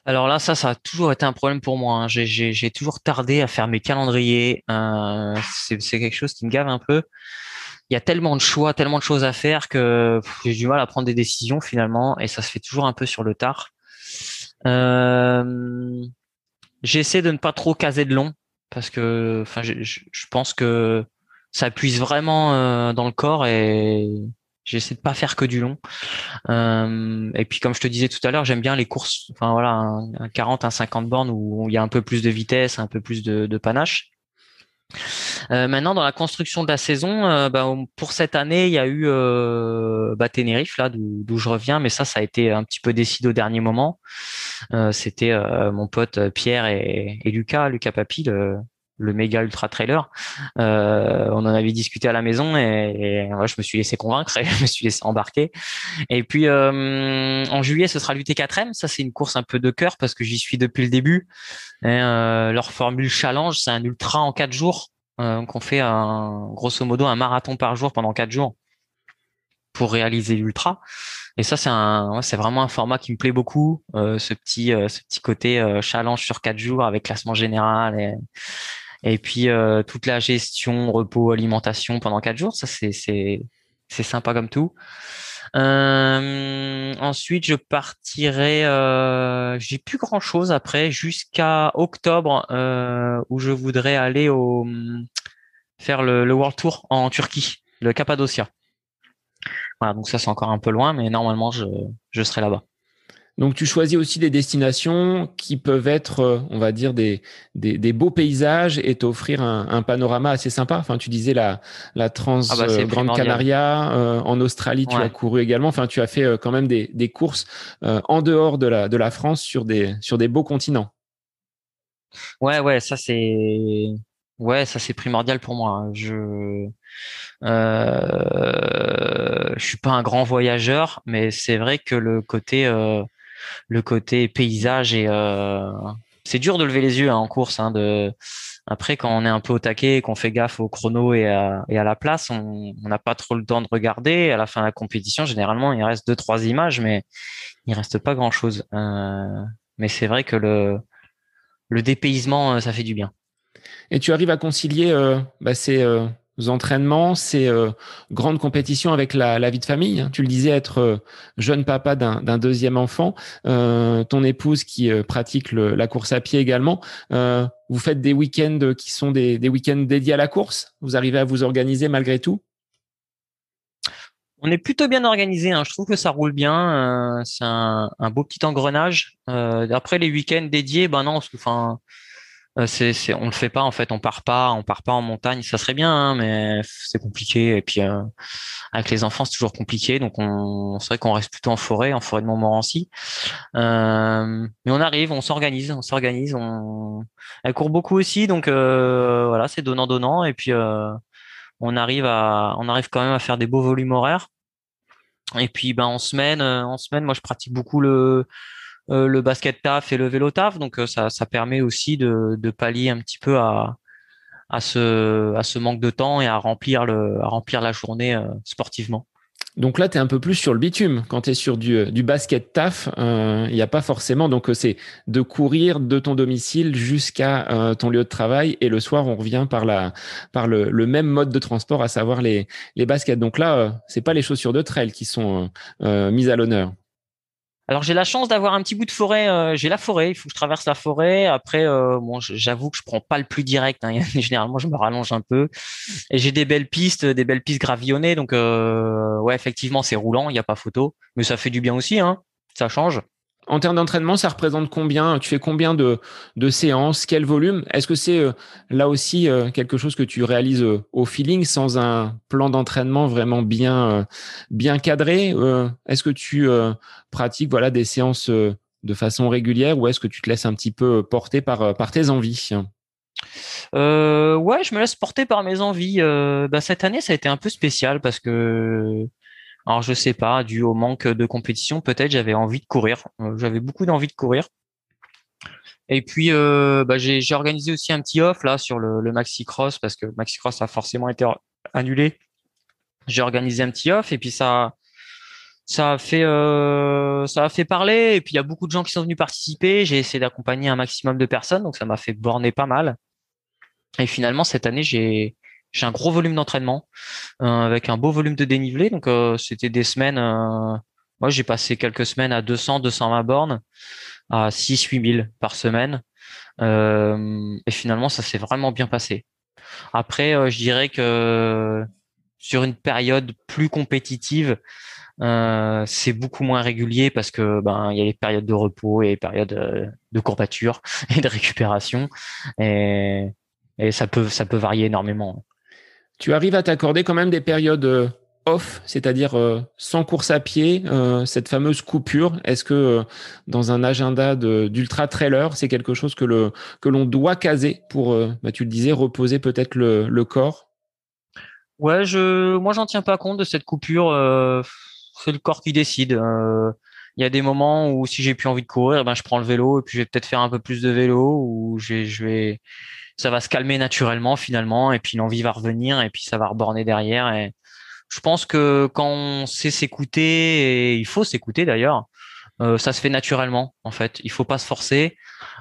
Alors là, ça, ça a toujours été un problème pour moi. Hein. J'ai toujours tardé à faire mes calendriers. c'est quelque chose qui me gave un peu il y a tellement de choix, tellement de choses à faire que j'ai du mal à prendre des décisions finalement, et ça se fait toujours un peu sur le tard. Euh, j'essaie de ne pas trop caser de long parce que, enfin, je, pense que ça puise vraiment euh, dans le corps et j'essaie de pas faire que du long. Euh, et puis comme je te disais tout à l'heure, j'aime bien les courses, enfin voilà, un, 40, un 50 bornes où il y a un peu plus de vitesse, un peu plus de, de panache. Euh, maintenant, dans la construction de la saison, euh, bah, pour cette année, il y a eu euh, bah, Tenerife, là, d'où je reviens, mais ça, ça a été un petit peu décidé au dernier moment. C'était mon pote Pierre et, Lucas, Lucas Papi, le, le méga ultra trailer. on en avait discuté à la maison et, je me suis laissé convaincre et je me suis laissé embarquer. Et puis en juillet, ce sera l'UT4M. Ça, c'est une course un peu de cœur parce que j'y suis depuis le début. leur formule challenge, c'est un ultra en quatre jours. Euh, qu'on fait un, grosso modo un marathon par jour pendant quatre jours pour réaliser l'ultra. Et ça, c'est un, c'est vraiment un format qui me plaît beaucoup. Euh, ce petit, euh, ce petit côté challenge sur quatre jours avec classement général et, et puis toute la gestion, repos, alimentation pendant quatre jours. Ça, c'est, c'est, c'est sympa comme tout. Euh, ensuite, je partirai. Euh, J'ai plus grand chose après jusqu'à octobre euh, où je voudrais aller au faire le, le, World Tour en Turquie, le Cappadocia. Voilà, donc ça c'est encore un peu loin, mais normalement je, je serai là-bas. Donc tu choisis aussi des destinations qui peuvent être, euh, on va dire, des, des, beaux paysages et t'offrir un, panorama assez sympa. Enfin, tu disais la, la Trans ah bah, euh, Grande Canaria, euh, en Australie, tu as couru également. Enfin, tu as fait quand même des, des courses en dehors de la, de la France sur des, sur des beaux continents. Ouais, ouais, ça c'est, ouais, ça c'est primordial pour moi. Hein. Je, euh, je suis pas un grand voyageur, mais c'est vrai que le côté le côté paysage et euh, c'est dur de lever les yeux hein, en course. Hein, de après quand on est un peu au taquet, qu'on fait gaffe au chrono et à, et à la place, on n'a pas trop le temps de regarder. À la fin de la compétition, généralement, il reste deux trois images, mais il reste pas grand chose. Euh, mais c'est vrai que le le dépaysement, euh, ça fait du bien. Et tu arrives à concilier euh, bah, ces, entraînements, ces euh, grandes compétitions avec la, vie de famille. Tu le disais, être euh, jeune papa d'un deuxième enfant, euh, ton épouse qui pratique la course à pied également. vous faites des week-ends qui sont des, week-ends dédiés à la course. Vous arrivez à vous organiser malgré tout? On est plutôt bien organisé. Hein. Je trouve que ça roule bien. c'est un, beau petit engrenage. après les week-ends dédiés, ben non, enfin, euh, c'est, c'est, on le fait pas en fait, on part pas, on part pas en montagne. Ça serait bien, hein, mais c'est compliqué. Et puis euh, avec les enfants, c'est toujours compliqué. Donc on, c'est vrai qu'on reste plutôt en forêt, en forêt de Montmorency. Euh, mais on arrive, on s'organise, on s'organise. On, elle court beaucoup aussi, donc euh, voilà, c'est donnant donnant. Et puis on arrive à, on arrive quand même à faire des beaux volumes horaires. Et puis ben en semaine, en semaine, moi je pratique beaucoup le euh, le basket taf et le vélo taf. Donc euh, ça, permet aussi de, pallier un petit peu à, ce, manque de temps et à remplir, la journée euh, sportivement. Donc là, tu es un peu plus sur le bitume. Quand tu es sur du, basket taf, il n'y a pas forcément. Donc c'est de courir de ton domicile jusqu'à ton lieu de travail et le soir, on revient par, le, même mode de transport, à savoir les, baskets. Donc là, c'est pas les chaussures de trail qui sont mises à l'honneur. Alors j'ai la chance d'avoir un petit bout de forêt. Euh, j'ai la forêt. Il faut que je traverse la forêt. Après, euh, bon, j'avoue que je prends pas le plus direct. Hein. Généralement, je me rallonge un peu. Et j'ai des belles pistes, des belles pistes gravillonnées. Donc euh, ouais, effectivement, c'est roulant. Il n'y a pas photo, mais ça fait du bien aussi. Hein. Ça change. En termes d'entraînement, ça représente combien? Tu fais combien de, de séances? Quel volume? Est-ce que c'est euh, là aussi euh, quelque chose que tu réalises euh, au feeling sans un plan d'entraînement vraiment bien, bien cadré? Est-ce que tu pratiques voilà, des séances de façon régulière ou est-ce que tu te laisses un petit peu porter par, par tes envies? Euh, ouais, je me laisse porter par mes envies. bah, cette année, ça a été un peu spécial parce que alors je sais pas, dû au manque de compétition, peut-être j'avais envie de courir. Euh, j'avais beaucoup d'envie de courir. Et puis euh, bah, j'ai organisé aussi un petit off là sur le, Maxi Cross parce que Maxi Cross a forcément été annulé. J'ai organisé un petit off et puis ça ça a fait euh, ça a fait parler et puis il y a beaucoup de gens qui sont venus participer. J'ai essayé d'accompagner un maximum de personnes donc ça m'a fait borner pas mal. Et finalement cette année j'ai j'ai un gros volume d'entraînement euh, avec un beau volume de dénivelé. Donc euh, c'était des semaines. Euh, moi j'ai passé quelques semaines à 200, 220 bornes, à 6, 8000 par semaine. et finalement ça s'est vraiment bien passé. Après je dirais que sur une période plus compétitive, euh, c'est beaucoup moins régulier parce que ben il y a les périodes de repos et les périodes de courbature et de récupération et, et ça peut ça peut varier énormément tu arrives à t'accorder quand même des périodes euh, off, c'est-à-dire euh, sans course à pied, euh, cette fameuse coupure. Est-ce que dans un agenda d'ultra trailer, c'est quelque chose que l'on doit caser pour, bah, tu le disais, reposer peut-être le, corps? Ouais, je, moi j'en tiens pas compte de cette coupure. c'est le corps qui décide. Il y a des moments où si j'ai plus envie de courir, ben je prends le vélo et puis je vais peut-être faire un peu plus de vélo ou je vais ça va se calmer naturellement finalement et puis l'envie va revenir et puis ça va reborner derrière et je pense que quand on sait s'écouter et il faut s'écouter d'ailleurs euh, ça se fait naturellement en fait. Il faut pas se forcer.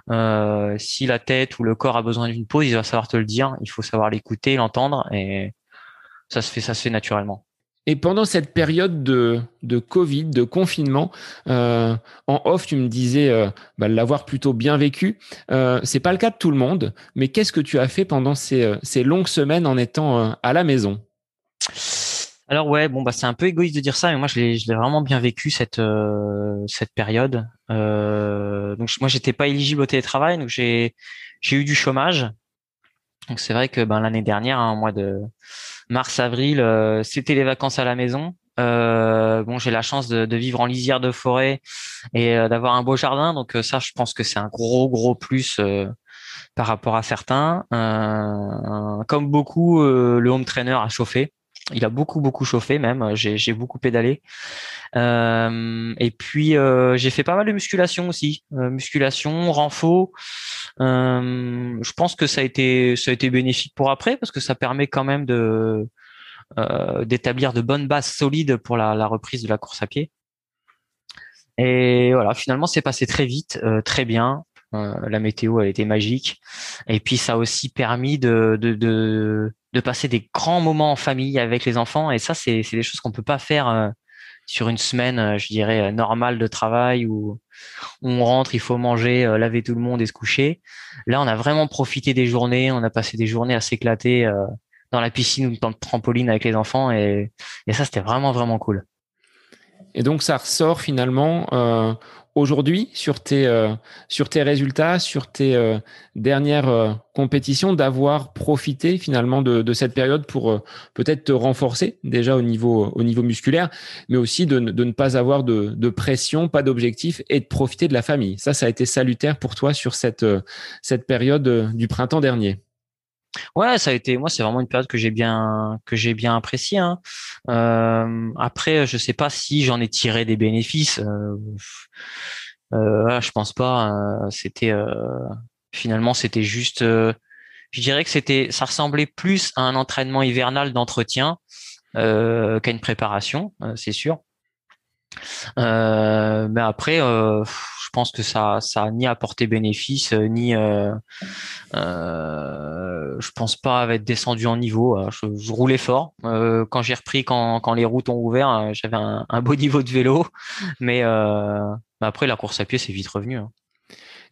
Euh, si la tête ou le corps a besoin d'une pause il va savoir te le dire. Il faut savoir l'écouter l'entendre et ça se fait ça se fait naturellement et pendant cette période de, de Covid, de confinement, euh, en off, tu me disais euh, bah, l'avoir plutôt bien vécu. Euh, c'est pas le cas de tout le monde, mais qu'est-ce que tu as fait pendant ces, euh, ces longues semaines en étant à la maison? Alors ouais, bon bah c'est un peu égoïste de dire ça, mais moi je l'ai, vraiment bien vécu cette cette période. Donc moi j'étais pas éligible au télétravail, donc j'ai eu du chômage. Donc c'est vrai que ben l'année dernière, hein, au mois de mars avril, euh, c'était les vacances à la maison. bon j'ai la chance de, de, vivre en lisière de forêt et d'avoir un beau jardin, donc ça je pense que c'est un gros gros plus par rapport à certains. comme beaucoup, le home trainer a chauffé il a beaucoup beaucoup chauffé même. J'ai beaucoup pédalé. Euh, et puis euh, j'ai fait pas mal de musculation aussi, euh, musculation, renfort. je pense que ça a été ça a été bénéfique pour après parce que ça permet quand même de d'établir de bonnes bases solides pour la, reprise de la course à pied. Et voilà, finalement c'est passé très vite, très bien. La météo elle était magique et puis ça a aussi permis de, de, de passer des grands moments en famille avec les enfants. Et ça, c'est des choses qu'on peut pas faire euh, sur une semaine, euh, je dirais, euh, normale de travail où on rentre, il faut manger, laver tout le monde et se coucher. Là, on a vraiment profité des journées. On a passé des journées à s'éclater dans la piscine ou dans le trampoline avec les enfants. Et, et ça, c'était vraiment, vraiment cool. Et donc, ça ressort finalement aujourd'hui sur tes euh, sur tes résultats, sur tes euh, dernières euh, compétitions, d'avoir profité finalement de, de, cette période pour peut-être te renforcer déjà au niveau au niveau musculaire, mais aussi de, de ne pas avoir de, de pression, pas d'objectif et de profiter de la famille. Ça, ça a été salutaire pour toi sur cette cette période du printemps dernier. Ouais, ça a été. Moi, c'est vraiment une période que j'ai bien que j'ai bien appréciée. Hein. Euh, après, je sais pas si j'en ai tiré des bénéfices. Euh, euh, je pense pas. Euh, c'était euh, finalement, c'était juste. Je dirais que c'était, ça ressemblait plus à un entraînement hivernal d'entretien qu'à une préparation, c'est sûr. Mais après, je pense que ça, ça a ni apporté bénéfice, euh, ni, euh, euh, je pense pas être descendu en niveau. Je, roulais fort. Euh, quand j'ai repris, quand, quand les routes ont ouvert, j'avais un, un, beau niveau de vélo, mais après la course à pied, c'est vite revenu. Hein.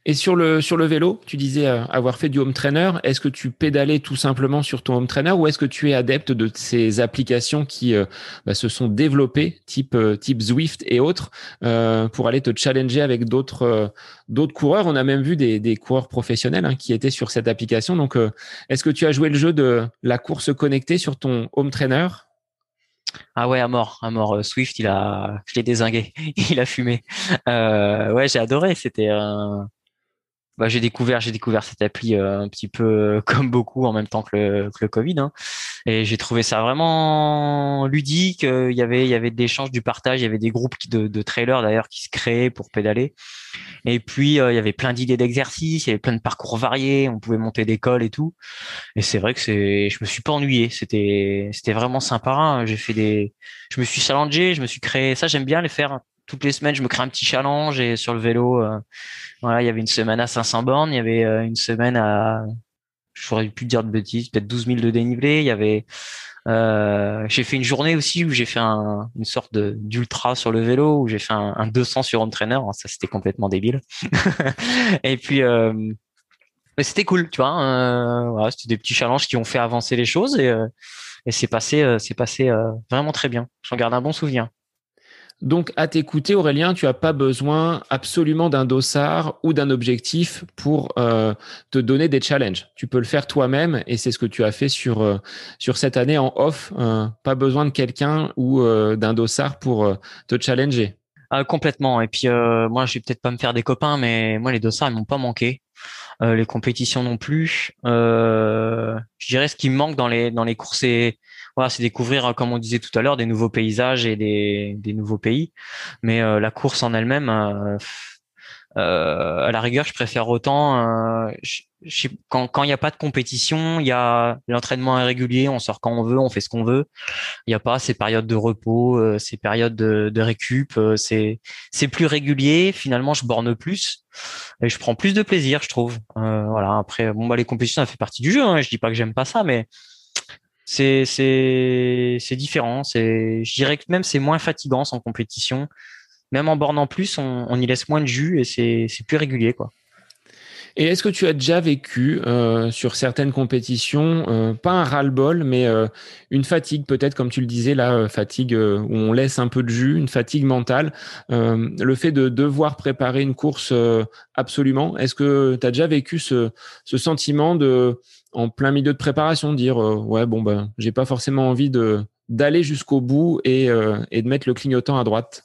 Et sur le, sur le vélo, tu disais euh, avoir fait du home trainer. Est-ce que tu pédalais tout simplement sur ton home trainer ou est-ce que tu es adepte de ces applications qui euh, bah, se sont développées, type, euh, type Zwift et autres, pour aller te challenger avec d'autres d'autres coureurs? On a même vu des, des coureurs professionnels hein, qui étaient sur cette application. Donc, est-ce que tu as joué le jeu de la course connectée sur ton home trainer? Ah ouais, à mort, à mort. Swift, il a, je l'ai désingué, il a fumé. Euh, ouais, j'ai adoré. C'était bah, j'ai découvert j'ai découvert cette appli euh, un petit peu euh, comme beaucoup en même temps que le, que le Covid hein. et j'ai trouvé ça vraiment ludique euh, il y avait il y avait de l'échange du partage il y avait des groupes de, de trailers d'ailleurs qui se créaient pour pédaler et puis il y avait plein d'idées d'exercices il y avait plein de parcours variés on pouvait monter des cols et tout et c'est vrai que c'est je me suis pas ennuyé c'était c'était vraiment sympa hein. j'ai fait des je me suis challengé je me suis créé ça j'aime bien les faire toutes les semaines, je me crée un petit challenge et sur le vélo, euh, voilà, il y avait une semaine à 500 bornes, il y avait euh, une semaine à, j'aurais pu dire de bêtises, peut-être 12 000 de dénivelé. Il y avait, euh, j'ai fait une journée aussi où j'ai fait un, une sorte d'ultra sur le vélo où j'ai fait un, un, 200 sur home trainer. Ça c'était complètement débile. et puis euh, c'était cool, tu vois. Euh, voilà, c'était des petits challenges qui ont fait avancer les choses et, et c'est passé, c'est passé vraiment très bien. J'en garde un bon souvenir. Donc, à t'écouter, Aurélien, tu n'as pas besoin absolument d'un dossard ou d'un objectif pour euh, te donner des challenges. Tu peux le faire toi-même et c'est ce que tu as fait sur, euh, cette année en off. Euh, pas besoin de quelqu'un ou d'un dossard pour te challenger. Ah, complètement. Et puis, moi, je vais peut-être pas me faire des copains, mais moi, les dossards, ils m'ont pas manqué. les compétitions non plus. je dirais ce qui me manque dans les dans les courses et voilà, c'est découvrir, euh, comme on disait tout à l'heure, des nouveaux paysages et des, des nouveaux pays. Mais euh, la course en elle-même, euh, à la rigueur, je préfère autant. Je, quand quand il n'y a pas de compétition, il y a l'entraînement irrégulier, on sort quand on veut, on fait ce qu'on veut. Il n'y a pas ces périodes de repos, ces périodes de, de récup. c'est c'est plus régulier. Finalement, je borne plus et je prends plus de plaisir, je trouve. voilà. Après, bon bah les compétitions, ça fait partie du jeu. Hein, je dis pas que j'aime pas ça, mais c'est c'est c'est différent. C'est je dirais que même c'est moins fatigant sans compétition. Même en borne en plus, on, on y laisse moins de jus et c'est c'est plus régulier quoi. Et est-ce que tu as déjà vécu euh, sur certaines compétitions, euh, pas un ras-le-bol, mais euh, une fatigue, peut-être comme tu le disais, la fatigue où on laisse un peu de jus, une fatigue mentale, le fait de devoir préparer une course absolument, est-ce que tu as déjà vécu ce, ce, sentiment de, en plein milieu de préparation, de dire ouais bon ben j'ai pas forcément envie de d'aller jusqu'au bout et, et de mettre le clignotant à droite?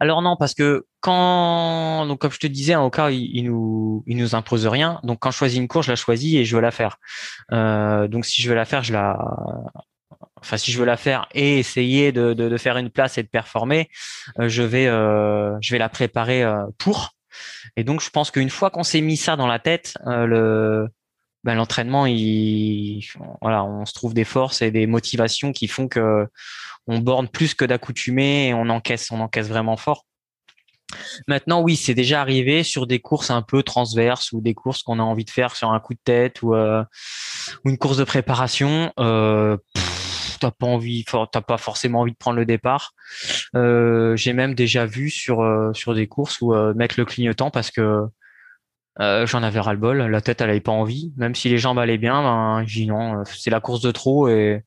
Alors non, parce que quand, donc comme je te disais, en au cas il, nous, il impose rien. Donc quand je choisis une course, je la choisis et je veux la faire. Euh, donc si je veux la faire, je la, enfin si je veux la faire et essayer de, de, faire une place et de performer, euh, je vais, euh, je vais la préparer pour. Et donc je pense qu'une fois qu'on s'est mis ça dans la tête, le, ben, l'entraînement, il, voilà, on se trouve des forces et des motivations qui font que on borne plus que d'accoutumé et on encaisse, on encaisse vraiment fort. Maintenant, oui, c'est déjà arrivé sur des courses un peu transverses ou des courses qu'on a envie de faire sur un coup de tête ou, euh, une course de préparation. Euh, t'as pas envie, t'as pas forcément envie de prendre le départ. Euh, j'ai même déjà vu sur euh, sur des courses où mettre le clignotant parce que j'en avais ras le bol, la tête elle avait pas envie, même si les jambes allaient bien, ben dis non, c'est la course de trop et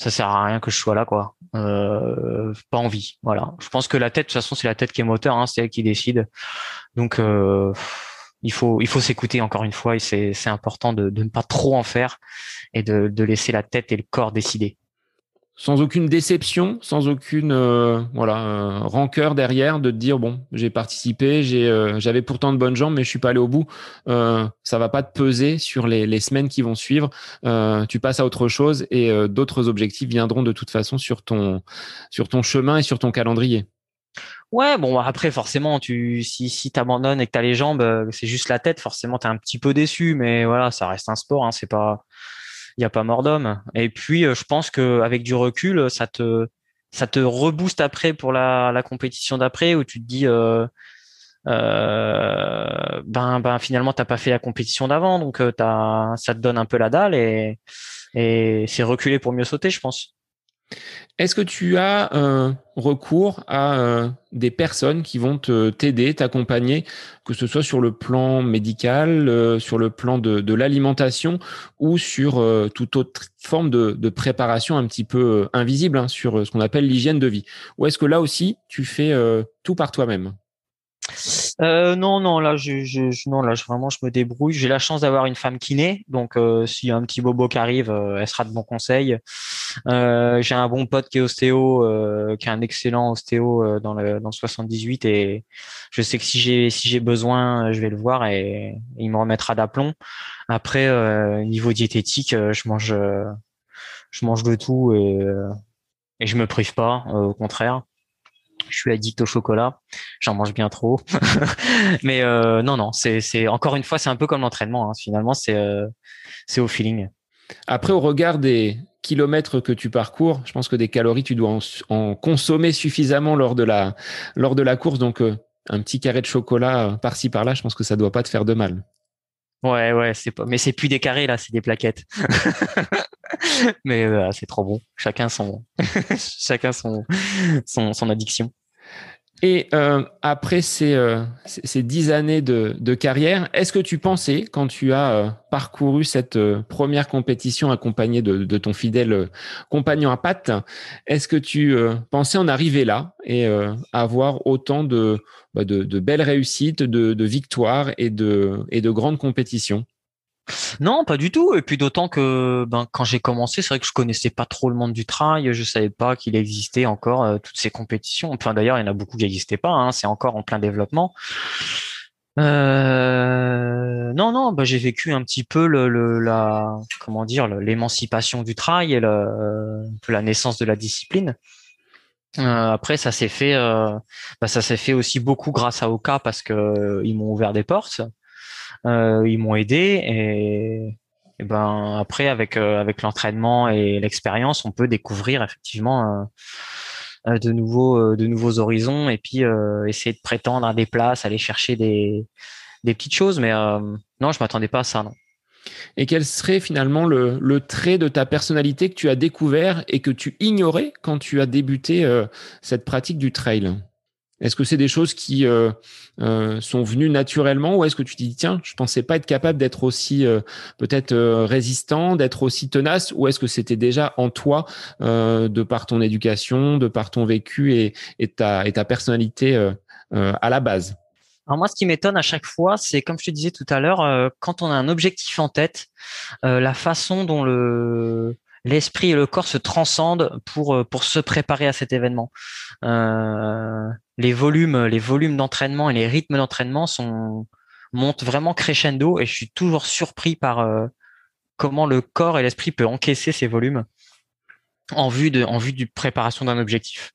ça sert à rien que je sois là quoi. Euh, pas envie, voilà. Je pense que la tête de toute façon c'est la tête qui est moteur, hein, c'est elle qui décide. Donc euh, il faut il faut s'écouter encore une fois et c'est c'est important de, de ne pas trop en faire et de, de laisser la tête et le corps décider sans aucune déception, sans aucune euh, voilà euh, rancœur derrière, de te dire bon, j'ai participé, euh, j'avais pourtant de bonnes jambes, mais je suis pas allé au bout. ça va pas te peser sur les, semaines qui vont suivre. tu passes à autre chose et d'autres objectifs viendront de toute façon sur ton sur ton chemin et sur ton calendrier. Ouais, bon après forcément tu si si t'abandonnes et que t'as les jambes, c'est juste la tête, forcément t'es un petit peu déçu, mais voilà, ça reste un sport, hein, c'est pas il n'y a pas mort d'homme. Et puis, euh, je pense qu'avec du recul, ça te, ça te rebooste après pour la, la compétition d'après où tu te dis, euh, euh, ben, ben finalement, t'as pas fait la compétition d'avant, donc euh, as, ça te donne un peu la dalle et, et c'est reculer pour mieux sauter, je pense. Est-ce que tu as euh, recours à euh, des personnes qui vont te t'aider, t'accompagner, que ce soit sur le plan médical, euh, sur le plan de, l'alimentation ou sur toute autre forme de, de, préparation un petit peu invisible hein, sur ce qu'on appelle l'hygiène de vie? Ou est-ce que là aussi tu fais tout par toi-même? Euh, non, non, là, je, je, non, là, je, vraiment, je me débrouille. J'ai la chance d'avoir une femme kiné, donc euh, s'il y a un petit bobo qui arrive, euh, elle sera de bon conseil. Euh, j'ai un bon pote qui est ostéo, qui est un excellent ostéo dans le dans le 78, et je sais que si j'ai si j'ai besoin, je vais le voir et, il me remettra d'aplomb. Après, niveau diététique, je mange je mange de tout et et je me prive pas, au contraire je suis addict au chocolat, j'en mange bien trop. Mais euh, non, non, c'est encore une fois, c'est un peu comme l'entraînement. Hein. Finalement, c'est euh, c'est au feeling. Après, au regard des kilomètres que tu parcours, je pense que des calories, tu dois en, consommer suffisamment lors de la lors de la course. Donc, euh, un petit carré de chocolat par-ci par-là, je pense que ça doit pas te faire de mal. Ouais, ouais, c'est pas, mais c'est plus des carrés là, c'est des plaquettes. mais c'est trop bon. Chacun son, chacun son, son, son addiction. Et euh, après ces, euh, ces dix années de, de carrière, est-ce que tu pensais, quand tu as euh, parcouru cette euh, première compétition accompagnée de, de ton fidèle euh, compagnon à pattes, est-ce que tu pensais en arriver là et avoir autant de, bah de, belles réussites, de, de victoires et de, et de grandes compétitions? Non, pas du tout. Et puis d'autant que ben, quand j'ai commencé, c'est vrai que je connaissais pas trop le monde du trail. Je savais pas qu'il existait encore euh, toutes ces compétitions. Enfin d'ailleurs, il y en a beaucoup qui n'existaient pas. Hein. C'est encore en plein développement. Euh... Non, non, ben, j'ai vécu un petit peu le, la comment dire l'émancipation du trail et le, la naissance de la discipline. Euh, après, ça s'est fait, euh, ben, ça s'est fait aussi beaucoup grâce à Oka parce que ils m'ont ouvert des portes. Euh, ils m'ont aidé et, ben après avec euh, avec l'entraînement et l'expérience, on peut découvrir effectivement euh, de nouveaux de nouveaux horizons et puis essayer de prétendre à des places, aller chercher des des petites choses. Mais non, je m'attendais pas à ça. Non. Et quel serait finalement le, le, trait de ta personnalité que tu as découvert et que tu ignorais quand tu as débuté cette pratique du trail? Est-ce que c'est des choses qui euh, euh, sont venues naturellement ou est-ce que tu dis tiens, je pensais pas être capable d'être aussi euh, peut-être résistant, d'être aussi tenace ou est-ce que c'était déjà en toi de par ton éducation, de par ton vécu et, et, ta, et ta personnalité à la base? Alors moi, ce qui m'étonne à chaque fois, c'est comme je te disais tout à l'heure, quand on a un objectif en tête, la façon dont le l'esprit et le corps se transcendent pour pour se préparer à cet événement. Euh, les volumes, les volumes d'entraînement et les rythmes d'entraînement sont montent vraiment crescendo et je suis toujours surpris par euh, comment le corps et l'esprit peut encaisser ces volumes en vue de en vue du préparation d'un objectif.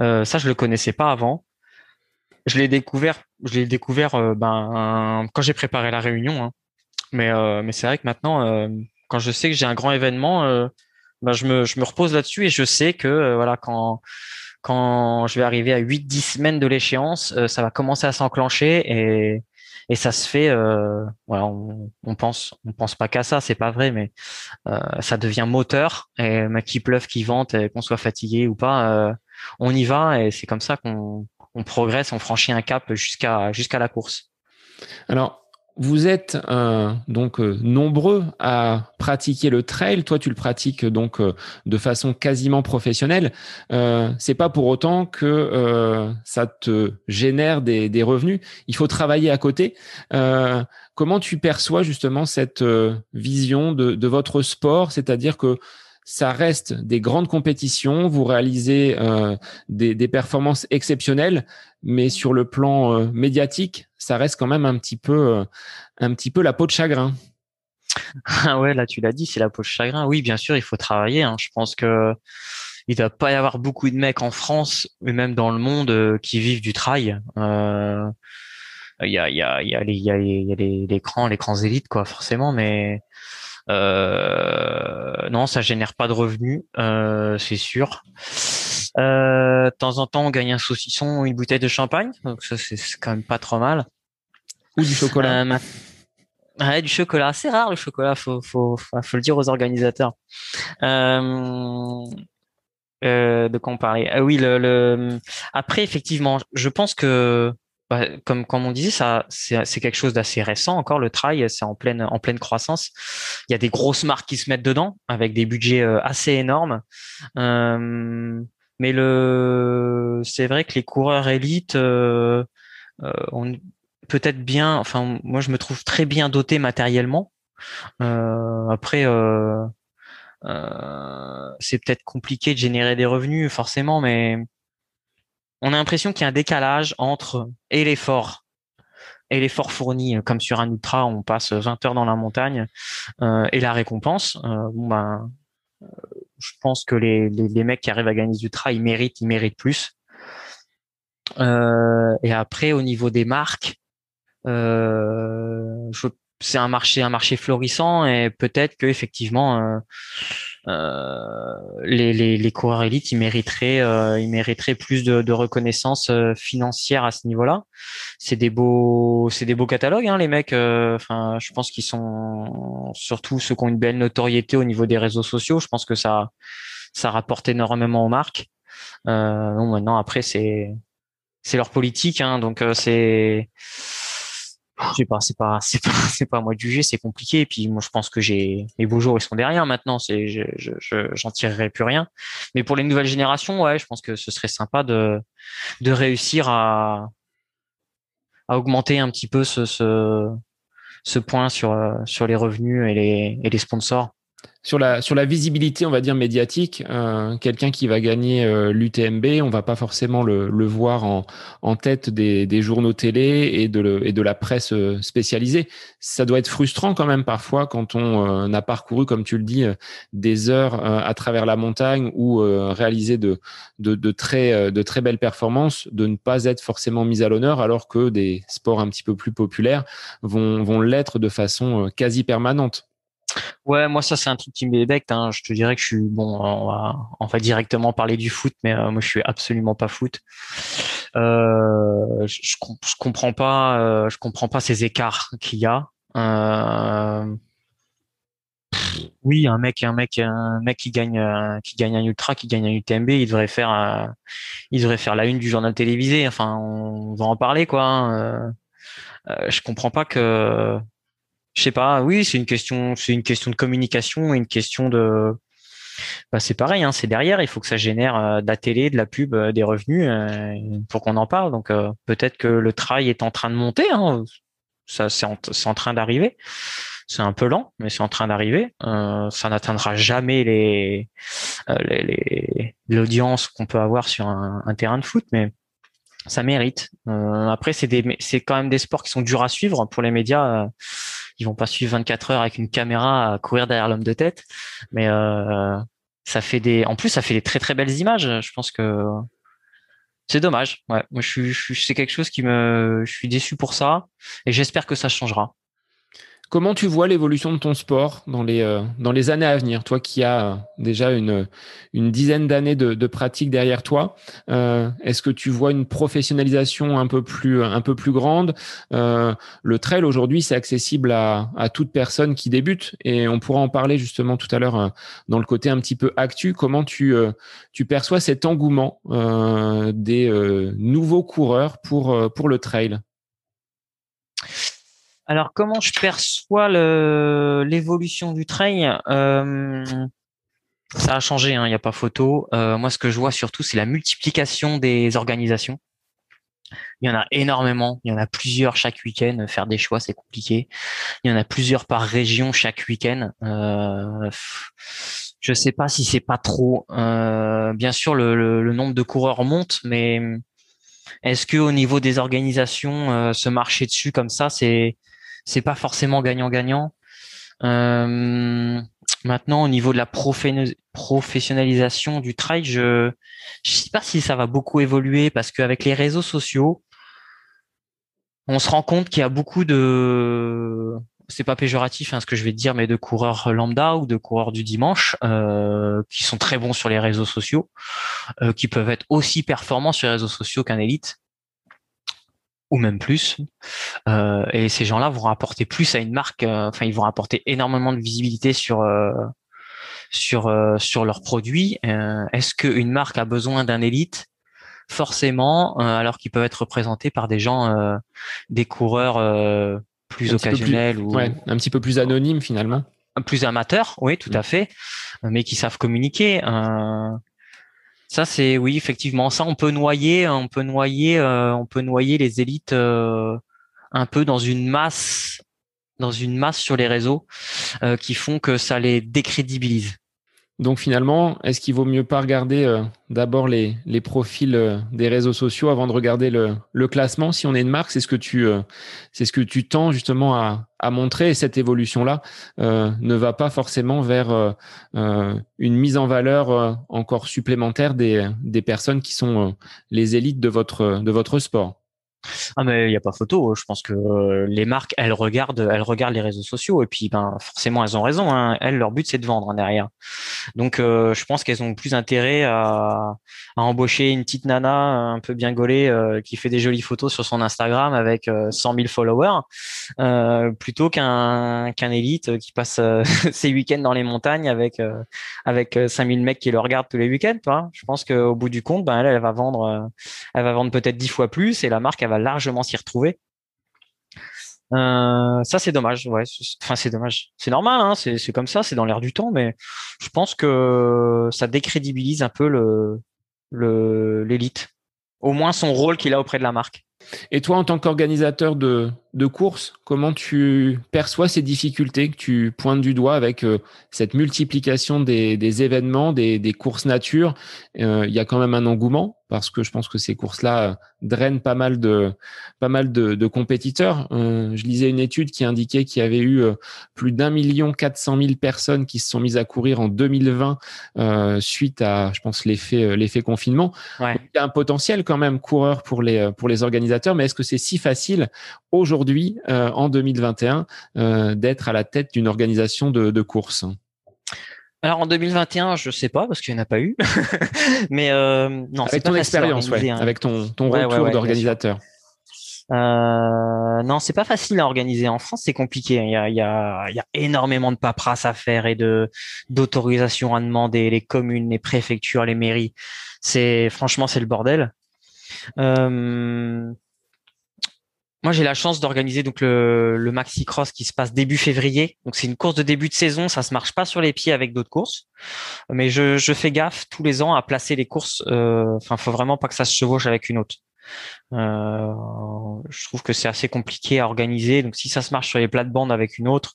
Euh, ça, je le connaissais pas avant. Je l'ai découvert, je l'ai découvert euh, ben quand j'ai préparé la réunion. Hein. Mais mais c'est vrai que maintenant, quand je sais que j'ai un grand événement, ben je me je me repose là-dessus et je sais que voilà quand quand je vais arriver à 8-10 semaines de l'échéance, euh, ça va commencer à s'enclencher et, et ça se fait. Euh, voilà, on, on, pense, on pense pas qu'à ça, c'est pas vrai, mais euh, ça devient moteur. Et qu'il pleuve, qu'il vente, qu'on soit fatigué ou pas, euh, on y va et c'est comme ça qu'on on progresse, on franchit un cap jusqu'à jusqu'à la course. Alors, vous êtes euh, donc euh, nombreux à pratiquer le trail. Toi, tu le pratiques donc euh, de façon quasiment professionnelle. c'est pas pour autant que ça te génère des, revenus. Il faut travailler à côté. comment tu perçois justement cette vision de, de votre sport, c'est-à-dire que ça reste des grandes compétitions, vous réalisez euh, des, des, performances exceptionnelles, mais sur le plan euh, médiatique, ça reste quand même un petit peu, euh, un petit peu la peau de chagrin. Ah ouais, là tu l'as dit, c'est la peau de chagrin. Oui, bien sûr, il faut travailler. Hein. Je pense que il doit pas y avoir beaucoup de mecs en France, et même dans le monde, qui vivent du trail. Il y a, il y a, il y a, les, il y a, y a les, les crans, les crans élites, quoi, forcément, mais euh, non, ça génère pas de revenus, euh, c'est sûr. Euh, de temps en temps, on gagne un saucisson ou une bouteille de champagne, donc ça c'est quand même pas trop mal. Ou du chocolat. Ouais, du chocolat, c'est rare le chocolat, faut, faut, faut, le dire aux organisateurs. De quoi on parlait ah Oui, le, le, après effectivement, je pense que bah, comme comme on disait, ça c'est quelque chose d'assez récent encore. Le trail, c'est en pleine en pleine croissance. Il y a des grosses marques qui se mettent dedans avec des budgets euh, assez énormes. Euh, mais le c'est vrai que les coureurs élites euh, euh peut-être bien. Enfin, moi, je me trouve très bien doté matériellement. après. c'est peut-être compliqué de générer des revenus forcément, mais on a l'impression qu'il y a un décalage entre et l'effort et l'effort fourni, euh, comme sur un ultra, on passe 20 heures dans la montagne, euh, et la récompense. Euh, bon ben, je pense que les, les, mecs qui arrivent à gagner du ultra, ils méritent, ils méritent plus. et après, au niveau des marques, c'est un marché, un marché florissant, et peut-être que effectivement euh, les, les, les, coureurs élites, ils mériteraient, euh, ils mériteraient plus de, de reconnaissance euh, financière à ce niveau-là. C'est des beaux, c'est des beaux catalogues, hein, les mecs. Enfin, je pense qu'ils sont surtout ceux qui ont une belle notoriété au niveau des réseaux sociaux. Je pense que ça, ça rapporte énormément aux marques. Euh, bon, maintenant, après, c'est, c'est leur politique, hein, donc c'est je sais pas, c'est pas, c'est pas, c'est pas à moi de juger, c'est compliqué. Et puis moi, je pense que j'ai les beaux jours, ils sont derrière maintenant. C'est, je, je, j'en tirerai plus rien. Mais pour les nouvelles générations, ouais, je pense que ce serait sympa de, de réussir à, à augmenter un petit peu ce, ce, ce point sur, sur les revenus et les, et les sponsors sur la visibilité, on va dire médiatique, euh, quelqu'un qui va gagner euh, l'UTMB, on va pas forcément le, voir en, tête des, journaux télé et de, la presse euh, spécialisée. Ça doit être frustrant quand même parfois quand on a parcouru, comme tu le dis, des heures à travers la montagne ou réalisé de, très belles performances, de ne pas être forcément mis à l'honneur, alors que des sports un petit peu plus populaires vont l'être de façon quasi permanente. Ouais, moi ça c'est un truc qui me Hein. Je te dirais que je suis bon. On va, on va directement parler du foot, mais euh, moi je suis absolument pas foot. Euh, je, je, comprends pas, euh, je comprends pas ces écarts qu'il y a. Euh, oui, un mec, un mec, un mec qui gagne, qui gagne un ultra, qui gagne un UTMB, il devrait faire, il devrait faire la une du journal télévisé. Enfin, on va en parler, quoi. Hein. Euh, je comprends pas que, je sais pas. Oui, c'est une question, c'est une question de communication une question de, bah, c'est pareil, hein, c'est derrière. Il faut que ça génère euh, de la télé, de la pub, euh, des revenus euh, pour qu'on en parle. Donc peut-être que le travail est en train de monter. Hein. Ça, c'est en, train d'arriver. C'est un peu lent, mais c'est en train d'arriver. ça n'atteindra jamais les l'audience qu'on peut avoir sur un, terrain de foot, mais ça mérite. après, c'est quand même des sports qui sont durs à suivre pour les médias ils vont pas suivre 24 heures avec une caméra à courir derrière l'homme de tête, mais euh, ça fait des, en plus ça fait des très très belles images. Je pense que c'est dommage. Ouais, moi je suis, c'est quelque chose qui me, je suis déçu pour ça et j'espère que ça changera. Comment tu vois l'évolution de ton sport dans les, euh, dans les années à venir Toi qui as euh, déjà une, une dizaine d'années de, pratique derrière toi, euh, est-ce que tu vois une professionnalisation un peu plus, un peu plus grande? Le trail aujourd'hui, c'est accessible à, à toute personne qui débute et on pourra en parler justement tout à l'heure dans le côté un petit peu actu. Comment tu, tu perçois cet engouement des nouveaux coureurs pour, pour le trail? Alors, comment je perçois l'évolution du trail euh, Ça a changé, hein, il n'y a pas photo. Euh, moi, ce que je vois surtout, c'est la multiplication des organisations. Il y en a énormément, il y en a plusieurs chaque week-end. Faire des choix, c'est compliqué. Il y en a plusieurs par région chaque week-end. Euh, je sais pas si c'est pas trop. Euh, bien sûr, le, le, nombre de coureurs monte, mais est-ce que au niveau des organisations, euh, se marcher dessus comme ça, c'est c'est pas forcément gagnant-gagnant. Euh, maintenant, au niveau de la professionnalisation du trail, je je sais pas si ça va beaucoup évoluer parce qu'avec les réseaux sociaux, on se rend compte qu'il y a beaucoup de c'est pas péjoratif hein, ce que je vais te dire, mais de coureurs lambda ou de coureurs du dimanche euh, qui sont très bons sur les réseaux sociaux, euh, qui peuvent être aussi performants sur les réseaux sociaux qu'un élite ou même plus. Euh, et ces gens-là vont rapporter plus à une marque. Euh, enfin, ils vont apporter énormément de visibilité sur euh, sur sur leurs produits. Est-ce qu'une marque a besoin d'un élite? Forcément, alors qu'ils peuvent être représentés par des gens, des coureurs plus occasionnels ou un petit peu plus anonymes finalement. Plus amateurs, oui, tout à fait, mais qui savent communiquer. Ça c'est oui effectivement ça on peut noyer on peut noyer euh, on peut noyer les élites euh, un peu dans une masse dans une masse sur les réseaux euh, qui font que ça les décrédibilise. Donc finalement, est-ce qu'il vaut mieux pas regarder euh, d'abord les, les profils euh, des réseaux sociaux avant de regarder le, le classement? Si on est une marque, c'est ce que tu euh, c'est ce que tu tends justement à, à montrer. Et cette évolution-là ne va pas forcément vers une mise en valeur encore supplémentaire des, des personnes qui sont les élites de votre de votre sport. Ah mais il n'y a pas photo. Je pense que euh, les marques, elles regardent, elles regardent les réseaux sociaux et puis ben forcément elles ont raison. Hein. Elles, leur but c'est de vendre hein, derrière. Donc euh, je pense qu'elles ont plus intérêt à, à, embaucher une petite nana un peu bien gaulée euh, qui fait des jolies photos sur son Instagram avec 100 000 followers plutôt qu'un qu'un élite qui passe ses week-ends dans les montagnes avec avec 5000 mecs qui le regardent tous les week-ends. Toi. Je pense qu'au bout du compte, ben elle, elle va vendre, elle va vendre peut-être dix fois plus et la marque elle va largement s'y retrouver. Euh, ça c'est dommage, ouais. Enfin c'est dommage. C'est normal, hein, c'est comme ça, c'est dans l'air du temps, mais je pense que ça décrédibilise un peu le l'élite. Au moins son rôle qu'il a auprès de la marque. Et toi, en tant qu'organisateur de, de courses, comment tu perçois ces difficultés que tu pointes du doigt avec euh, cette multiplication des, événements, des, des, courses nature? Euh, Il y a quand même un engouement parce que je pense que ces courses-là euh, drainent pas mal de pas mal de, de compétiteurs. je lisais une étude qui indiquait qu'il y avait eu plus d'un million quatre cent mille personnes qui se sont mises à courir en 2020 suite à, je pense, l'effet l'effet confinement. il y a un potentiel quand même coureur pour les pour les organisateurs, mais est-ce que c'est si facile aujourd'hui euh, en 2021, euh, d'être à la tête d'une organisation de, de course? Alors en 2021, je sais pas parce qu'il n'y en a pas eu, mais euh, non. Avec ton expérience, ouais, hein. avec ton, ton retour d'organisateur. Euh, non, c'est pas facile à organiser. En France, c'est compliqué. Il y a, il y, a, il y a énormément de paperasse à faire et de d'autorisation à demander. Les communes, les préfectures, les mairies. C'est franchement, c'est le bordel. Euh, moi, j'ai la chance d'organiser donc le, le Maxi Cross qui se passe début février. Donc, c'est une course de début de saison. Ça se marche pas sur les pieds avec d'autres courses, mais je, je, fais gaffe tous les ans à placer les courses. Euh, enfin, faut vraiment pas que ça se chevauche avec une autre. Euh, je trouve que c'est assez compliqué à organiser. Donc, si ça se marche sur les plates-bandes avec une autre,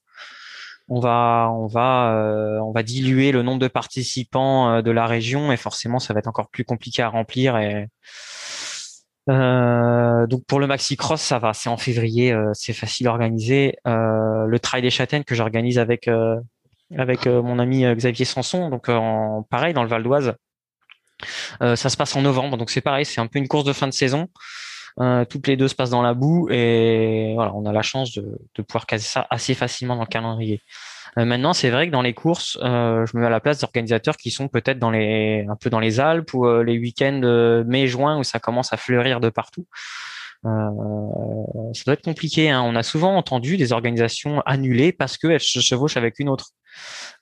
on va, on va, euh, on va diluer le nombre de participants euh, de la région et forcément, ça va être encore plus compliqué à remplir et euh, donc pour le maxi cross, ça va, c'est en février, euh, c'est facile à organiser. Euh, le trail des châtaignes que j'organise avec avec mon ami Xavier Sanson, donc en pareil dans le Val d'Oise. ça se passe en novembre, donc c'est pareil, c'est un peu une course de fin de saison. toutes les deux se passent dans la boue et voilà, on a la chance de, de pouvoir caser ça assez facilement dans le calendrier. Euh, maintenant, c'est vrai que dans les courses, euh, je me mets à la place d'organisateurs qui sont peut-être dans les un peu dans les Alpes ou euh, les week-ends mai-juin où ça commence à fleurir de partout. Euh, ça doit être compliqué. Hein. On a souvent entendu des organisations annulées parce qu'elles se chevauchent avec une autre.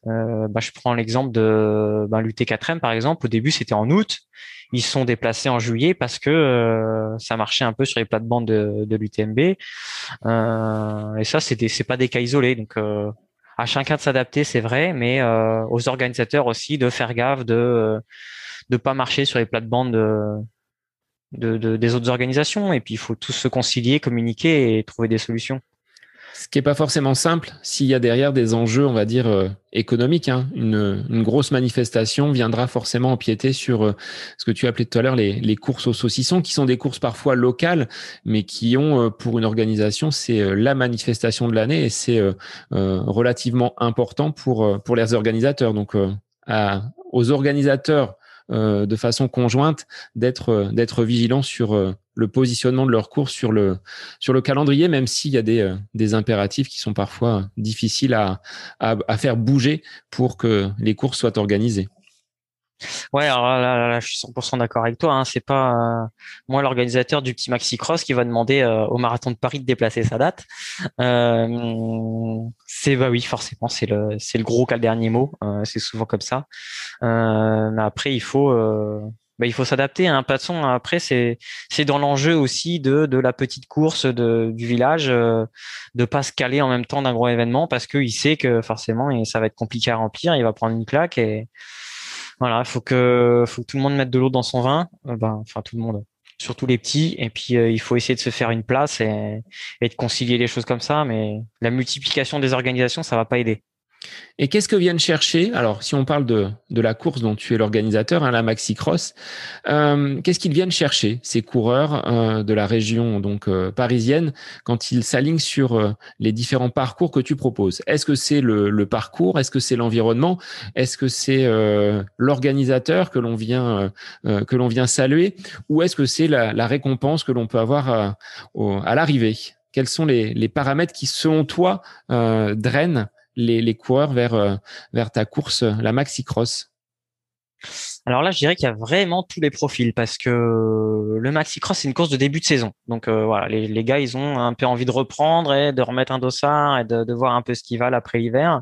Euh, bah, je prends l'exemple de bah, l'UT4M par exemple. Au début, c'était en août. Ils sont déplacés en juillet parce que euh, ça marchait un peu sur les plates-bandes de, de l'UTMB. et ça, c'est pas des cas isolés. Donc à chacun de s'adapter, c'est vrai, mais euh, aux organisateurs aussi de faire gaffe de ne euh, pas marcher sur les plates-bandes de, de, des autres organisations. Et puis, il faut tous se concilier, communiquer et trouver des solutions. Ce qui n'est pas forcément simple s'il y a derrière des enjeux, on va dire, euh, économiques. Hein. Une, grosse manifestation viendra forcément empiéter sur euh, ce que tu appelais tout à l'heure les, courses aux saucissons, qui sont des courses parfois locales, mais qui ont, euh, pour une organisation, c'est la manifestation de l'année et c'est relativement important pour, pour les organisateurs. Donc, aux organisateurs de façon conjointe d'être d'être vigilants sur le positionnement de leur course sur le, sur le calendrier, même s'il y a des, euh, des impératifs qui sont parfois difficiles à, à, à faire bouger pour que les courses soient organisées. Ouais, alors là, là, je suis 100% d'accord avec toi. Hein. C'est pas euh, moi l'organisateur du petit maxi cross qui va demander euh, au marathon de Paris de déplacer sa date. Euh, c'est bah oui, forcément, c'est le c'est le gros cas le dernier mot. c'est souvent comme ça. mais après, il faut bah, il faut s'adapter. Hein. Toute façon, après, c'est c'est dans l'enjeu aussi de de la petite course de, du village, euh, de pas se caler en même temps d'un gros événement parce qu'il sait que forcément, ça va être compliqué à remplir. Il va prendre une claque et voilà, il faut que faut que tout le monde mette de l'eau dans son vin. Euh, ben, enfin tout le monde, surtout les petits. Et puis euh, il faut essayer de se faire une place et, et de concilier les choses comme ça. Mais la multiplication des organisations, ça va pas aider. Et qu'est-ce que viennent chercher? Alors, si on parle de, de la course dont tu es l'organisateur, hein, la Maxi Cross, euh, qu'est-ce qu'ils viennent chercher ces coureurs euh, de la région donc euh, parisienne quand ils s'alignent sur euh, les différents parcours que tu proposes? Est-ce que c'est le, le, parcours? Est-ce que c'est l'environnement? Est-ce que c'est euh, l'organisateur que l'on vient que l'on vient saluer? Ou est-ce que c'est la, la, récompense que l'on peut avoir à, à l'arrivée? Quels sont les, les, paramètres qui, selon toi, drainent les, coureurs vers, euh, ta course, la maxi cross alors là, je dirais qu'il y a vraiment tous les profils parce que le maxi cross c'est une course de début de saison. Donc euh, voilà, les, les, gars ils ont un peu envie de reprendre et de remettre un dossard et de, de voir un peu ce qui va après l'hiver.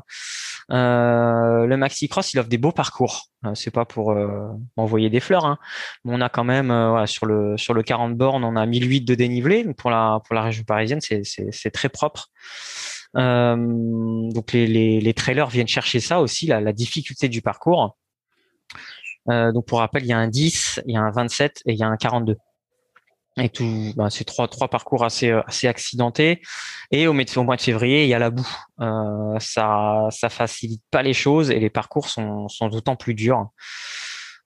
Euh, le maxi cross il offre des beaux parcours. Euh, c'est pas pour euh, envoyer des fleurs, hein. on a quand même sur le sur le 40 bornes on a 1008 de dénivelé. Pour la région parisienne c'est très propre. Euh, donc les, les, les, trailers viennent chercher ça aussi, la, la difficulté du parcours. Euh, donc pour rappel, il y a un 10, il y a un 27 et il y a un 42 et tout bah, c'est trois trois parcours assez assez accidentés. Et au, au mois de février il y a la boue. Euh, ça ça facilite pas les choses et les parcours sont sont d'autant plus durs.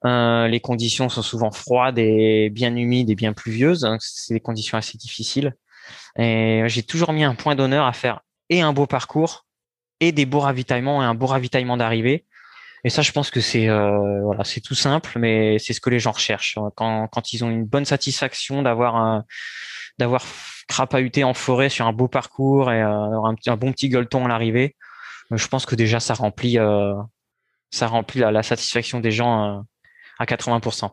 Euh, les conditions sont souvent froides et bien humides et bien pluvieuses. C'est des conditions assez difficiles. Et j'ai toujours mis un point d'honneur à faire et un beau parcours et des beaux ravitaillements et un beau ravitaillement d'arrivée. Et ça, je pense que c'est euh, voilà, c'est tout simple, mais c'est ce que les gens recherchent quand, quand ils ont une bonne satisfaction d'avoir d'avoir crapahuté en forêt sur un beau parcours et euh, un, un, bon petit gueuleton à l'arrivée. Je pense que déjà ça remplit euh, ça remplit la, la, satisfaction des gens euh, à 80%.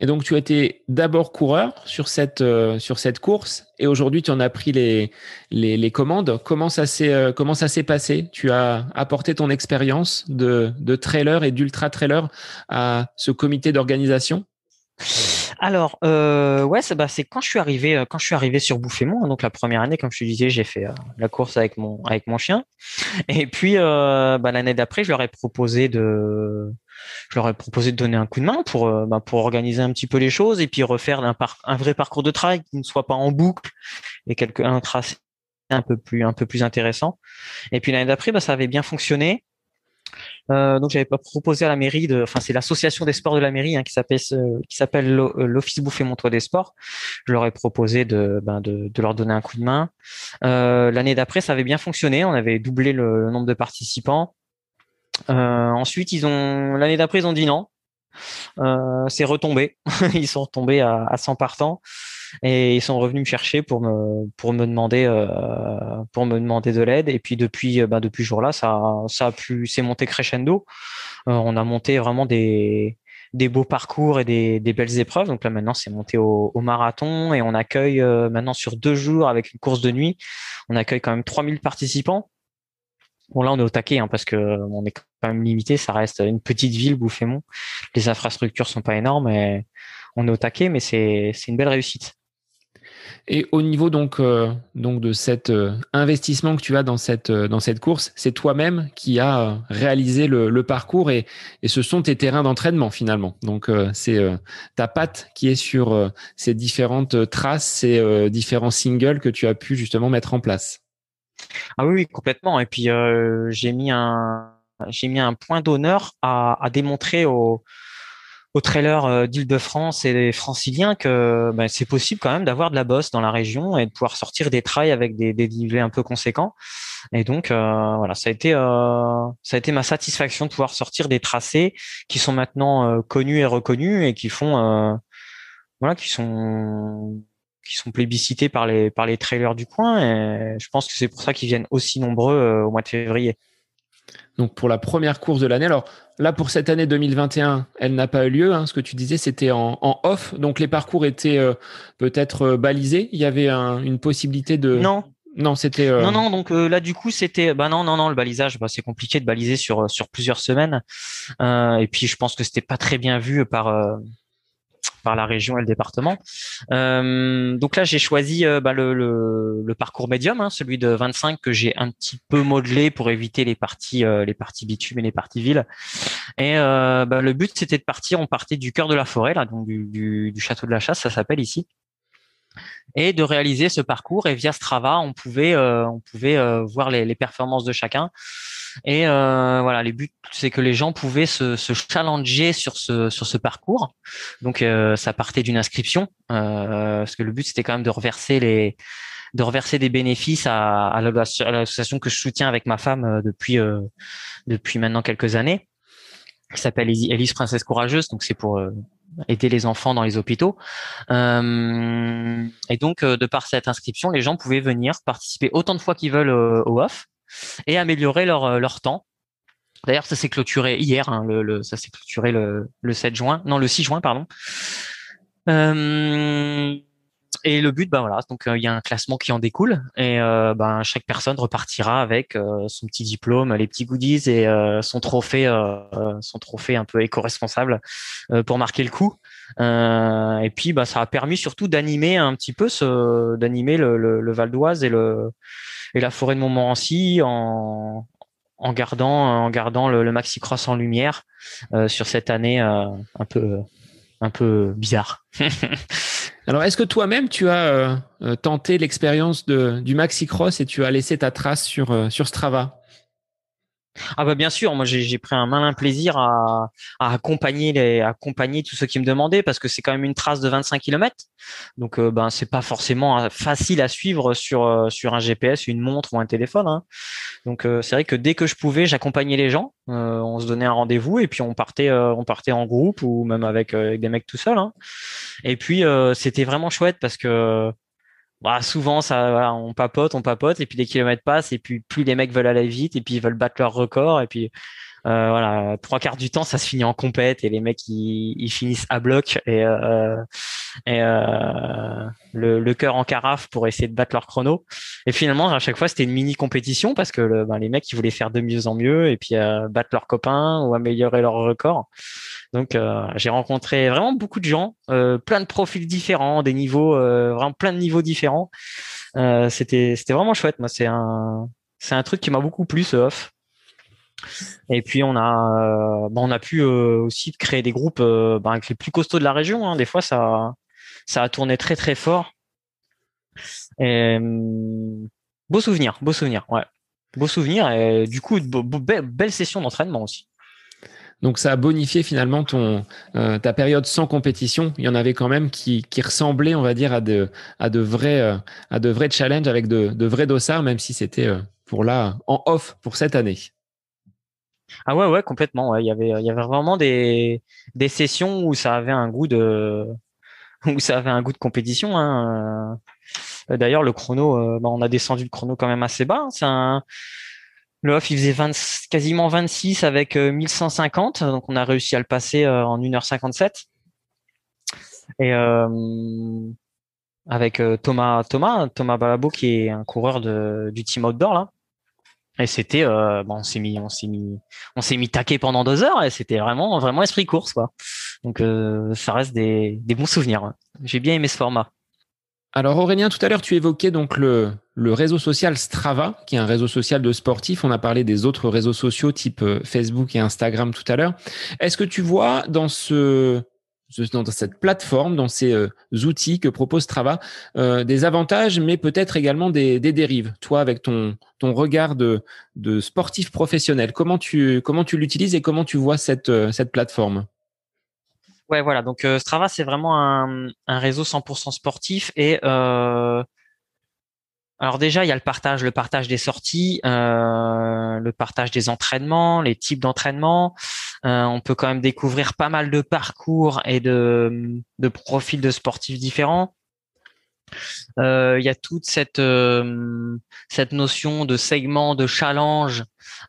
Et donc, tu as été d'abord coureur sur cette, euh, sur cette course. Et aujourd'hui, tu en as pris les, les, commandes. Comment ça s'est euh, comment ça s'est passé? Tu as apporté ton expérience de, de trailer et d'ultra trailer à ce comité d'organisation? Alors, euh, ouais, c'est bah, quand je suis arrivé, euh, quand je suis arrivé sur Bouffémont, hein, donc la première année, comme je te disais, j'ai fait la course avec mon avec mon chien. Et puis, bah, l'année d'après, je leur ai proposé de, je leur ai proposé de donner un coup de main pour, euh, bah, pour organiser un petit peu les choses et puis refaire un, un vrai parcours de travail qui ne soit pas en boucle et quelque, un tracé un peu plus, un peu plus intéressant. Et puis l'année d'après, bah, ça avait bien fonctionné. Euh, donc j'avais proposé à la mairie de, enfin c'est l'association des sports de la mairie hein, qui s'appelle qui s'appelle l'Office Bouffé Montois des Sports. Je leur ai proposé de, ben, de, de leur donner un coup de main. Euh, L'année d'après ça avait bien fonctionné, on avait doublé le nombre de participants. Euh, ensuite, ils ont l'année d'après, ils ont dit non. Euh, c'est retombé. ils sont retombés à, à 100 partants et ils sont revenus me chercher pour me pour me demander euh, pour me demander de l'aide. Et puis depuis bah, depuis ce jour-là ça ça a pu c'est monté crescendo. Euh, on a monté vraiment des des beaux parcours et des, des belles épreuves. Donc là maintenant c'est monté au, au, marathon. Et on accueille euh, maintenant sur deux jours avec une course de nuit on accueille quand même 3000 participants. Bon là on est au taquet hein, parce que on est quand même limité, ça reste une petite ville Bouffémont. Les infrastructures sont pas énormes et on est au taquet, mais c'est c'est une belle réussite. Et au niveau donc euh, donc de cet euh, investissement que tu as dans cette euh, dans cette course, c'est toi-même qui as réalisé le, parcours et, et ce sont tes terrains d'entraînement finalement. Donc c'est ta patte qui est sur ces différentes traces, ces différents singles que tu as pu justement mettre en place. Ah oui, complètement. Et puis j'ai mis un mis un point d'honneur à, à, démontrer aux, aux trailers euh, d'Île-de-France et des franciliens que ben, c'est possible quand même d'avoir de la bosse dans la région et de pouvoir sortir des trails avec des, des dénivelés un peu conséquents. Et donc euh, voilà, ça a été euh, ça a été ma satisfaction de pouvoir sortir des tracés qui sont maintenant euh, connus et reconnus et qui font euh, voilà qui sont qui sont plébiscités par les par les trailers du coin. Et je pense que c'est pour ça qu'ils viennent aussi nombreux euh, au mois de février. Donc pour la première course de l'année. Alors là pour cette année 2021, elle n'a pas eu lieu. Hein. Ce que tu disais, c'était en, en, off. Donc les parcours étaient euh, peut-être euh, balisés. Il y avait un, une possibilité de. Non. Non, c'était. Euh... Non, non. Donc euh, là, du coup, c'était. Bah non, non, non. Le balisage, bah, c'est compliqué de baliser sur sur plusieurs semaines. et puis, je pense que c'était pas très bien vu par par la région et le département. Euh, donc là, j'ai choisi euh, bah, le, parcours médium, hein, celui de 25 que j'ai un petit peu modelé pour éviter les parties euh, les parties bitume et les parties villes. Et euh, bah, le but, c'était de partir. On partait du cœur de la forêt, là, donc du, château de la Chasse, ça s'appelle ici et de réaliser ce parcours. Et via Strava, on pouvait, euh, on pouvait voir les, performances de chacun. Et euh, voilà, les buts, c'est que les gens pouvaient se, se, challenger sur ce sur ce parcours. Donc euh, ça partait d'une inscription, euh, parce que le but c'était quand même de reverser les de reverser des bénéfices à, à l'association que je soutiens avec ma femme depuis depuis maintenant quelques années, qui s'appelle Elise Princesse Courageuse. Donc c'est pour aider les enfants dans les hôpitaux. Euh, et donc, de par cette inscription, les gens pouvaient venir participer autant de fois qu'ils veulent au off et améliorer leur, euh, leur temps. D'ailleurs, ça s'est clôturé hier, hein, le, le, ça s'est clôturé le, le 7 juin, non, le 6 juin, pardon. Euh, et le but, ben voilà, donc euh, il y a un classement qui en découle et euh, ben chaque personne repartira avec euh, son petit diplôme, les petits goodies et son trophée, son trophée un peu éco-responsable pour marquer le coup. et puis, ben, ça a permis surtout d'animer un petit peu d'animer le, Val d'Oise et le et la forêt de Montmorency en, gardant en gardant le, maxi cross en lumière sur cette année un peu un peu bizarre. Alors, est-ce que toi-même tu as euh, tenté l'expérience du maxi cross et tu as laissé ta trace sur sur Strava? Ah bah bien sûr, moi j'ai pris un malin plaisir à, à, accompagner les accompagner tous ceux qui me demandaient parce que c'est quand même une trace de 25 km. Donc euh, ben c'est pas forcément euh, facile à suivre sur euh, sur un GPS, une montre ou un téléphone. Hein. Donc euh, c'est vrai que dès que je pouvais, j'accompagnais les gens. on se donnait un rendez-vous et puis on partait on partait en groupe ou même avec, avec des mecs tout seuls. Hein. Et puis c'était vraiment chouette parce que bah, souvent, ça, on papote, on papote, et puis les kilomètres passent, et puis plus les mecs veulent aller vite, et puis ils veulent battre leur record, et puis euh, voilà, trois quarts du temps, ça se finit en compète, et les mecs ils, ils finissent à bloc et, euh, et euh, le, le cœur en carafe pour essayer de battre leur chrono. Et finalement, à chaque fois, c'était une mini compétition parce que le, ben, les mecs ils voulaient faire de mieux en mieux et puis battre leurs copains ou améliorer leur record. Donc euh, j'ai rencontré vraiment beaucoup de gens, euh, plein de profils différents, des niveaux, euh, vraiment plein de niveaux différents. c'était c'était vraiment chouette. Moi, c'est un c'est un truc qui m'a beaucoup plu ce off. Et puis on a bon, on a pu aussi créer des groupes ben, avec les plus costauds de la région. Hein. Des fois, ça ça a tourné très très fort. Et, beau souvenir, beau souvenir, ouais. Beau souvenir et du coup, belle session d'entraînement aussi. Donc ça a bonifié finalement ton euh, ta période sans compétition. Il y en avait quand même qui, qui ressemblaient, on va dire, à de à de vrais euh, à de vrais challenges avec de, de vrais dossards, même si c'était euh, pour là en off pour cette année. Ah ouais ouais complètement. Il y avait il y avait vraiment des des sessions où ça avait un goût de où ça avait un goût de compétition. Hein. D'ailleurs le chrono, bah, on a descendu le chrono quand même assez bas. Hein. C'est un le off, il faisait 20, quasiment 26 avec 1150, euh, donc on a réussi à le passer euh, en 1h57. Et euh, avec Thomas Thomas Thomas Balabo qui est un coureur de, du team outdoor là. Et c'était bon, on s'est mis on s'est mis on s'est mis taqué pendant deux heures et c'était vraiment vraiment esprit course quoi. Donc ça reste des, des bons souvenirs. J'ai bien aimé ce format. Alors Aurélien, tout à l'heure, tu évoquais donc le, le, réseau social Strava, qui est un réseau social de sportifs. On a parlé des autres réseaux sociaux type euh, Facebook et Instagram tout à l'heure. Est-ce que tu vois dans ce dans cette plateforme, dans ces euh, outils que propose Strava, euh, des avantages, mais peut-être également des, des, dérives? Toi, avec ton, ton regard de, de sportif professionnel, comment tu, comment tu l'utilises et comment tu vois cette, cette plateforme? Ouais, voilà. Donc euh, Strava, c'est vraiment un, réseau 100% sportif et euh, alors déjà, il y a le partage, le partage des sorties, euh, le partage des entraînements, les types d'entraînements. Euh, on peut quand même découvrir pas mal de parcours et de profils de sportifs différents. Euh, il y a toute cette euh, cette notion de segment, de challenge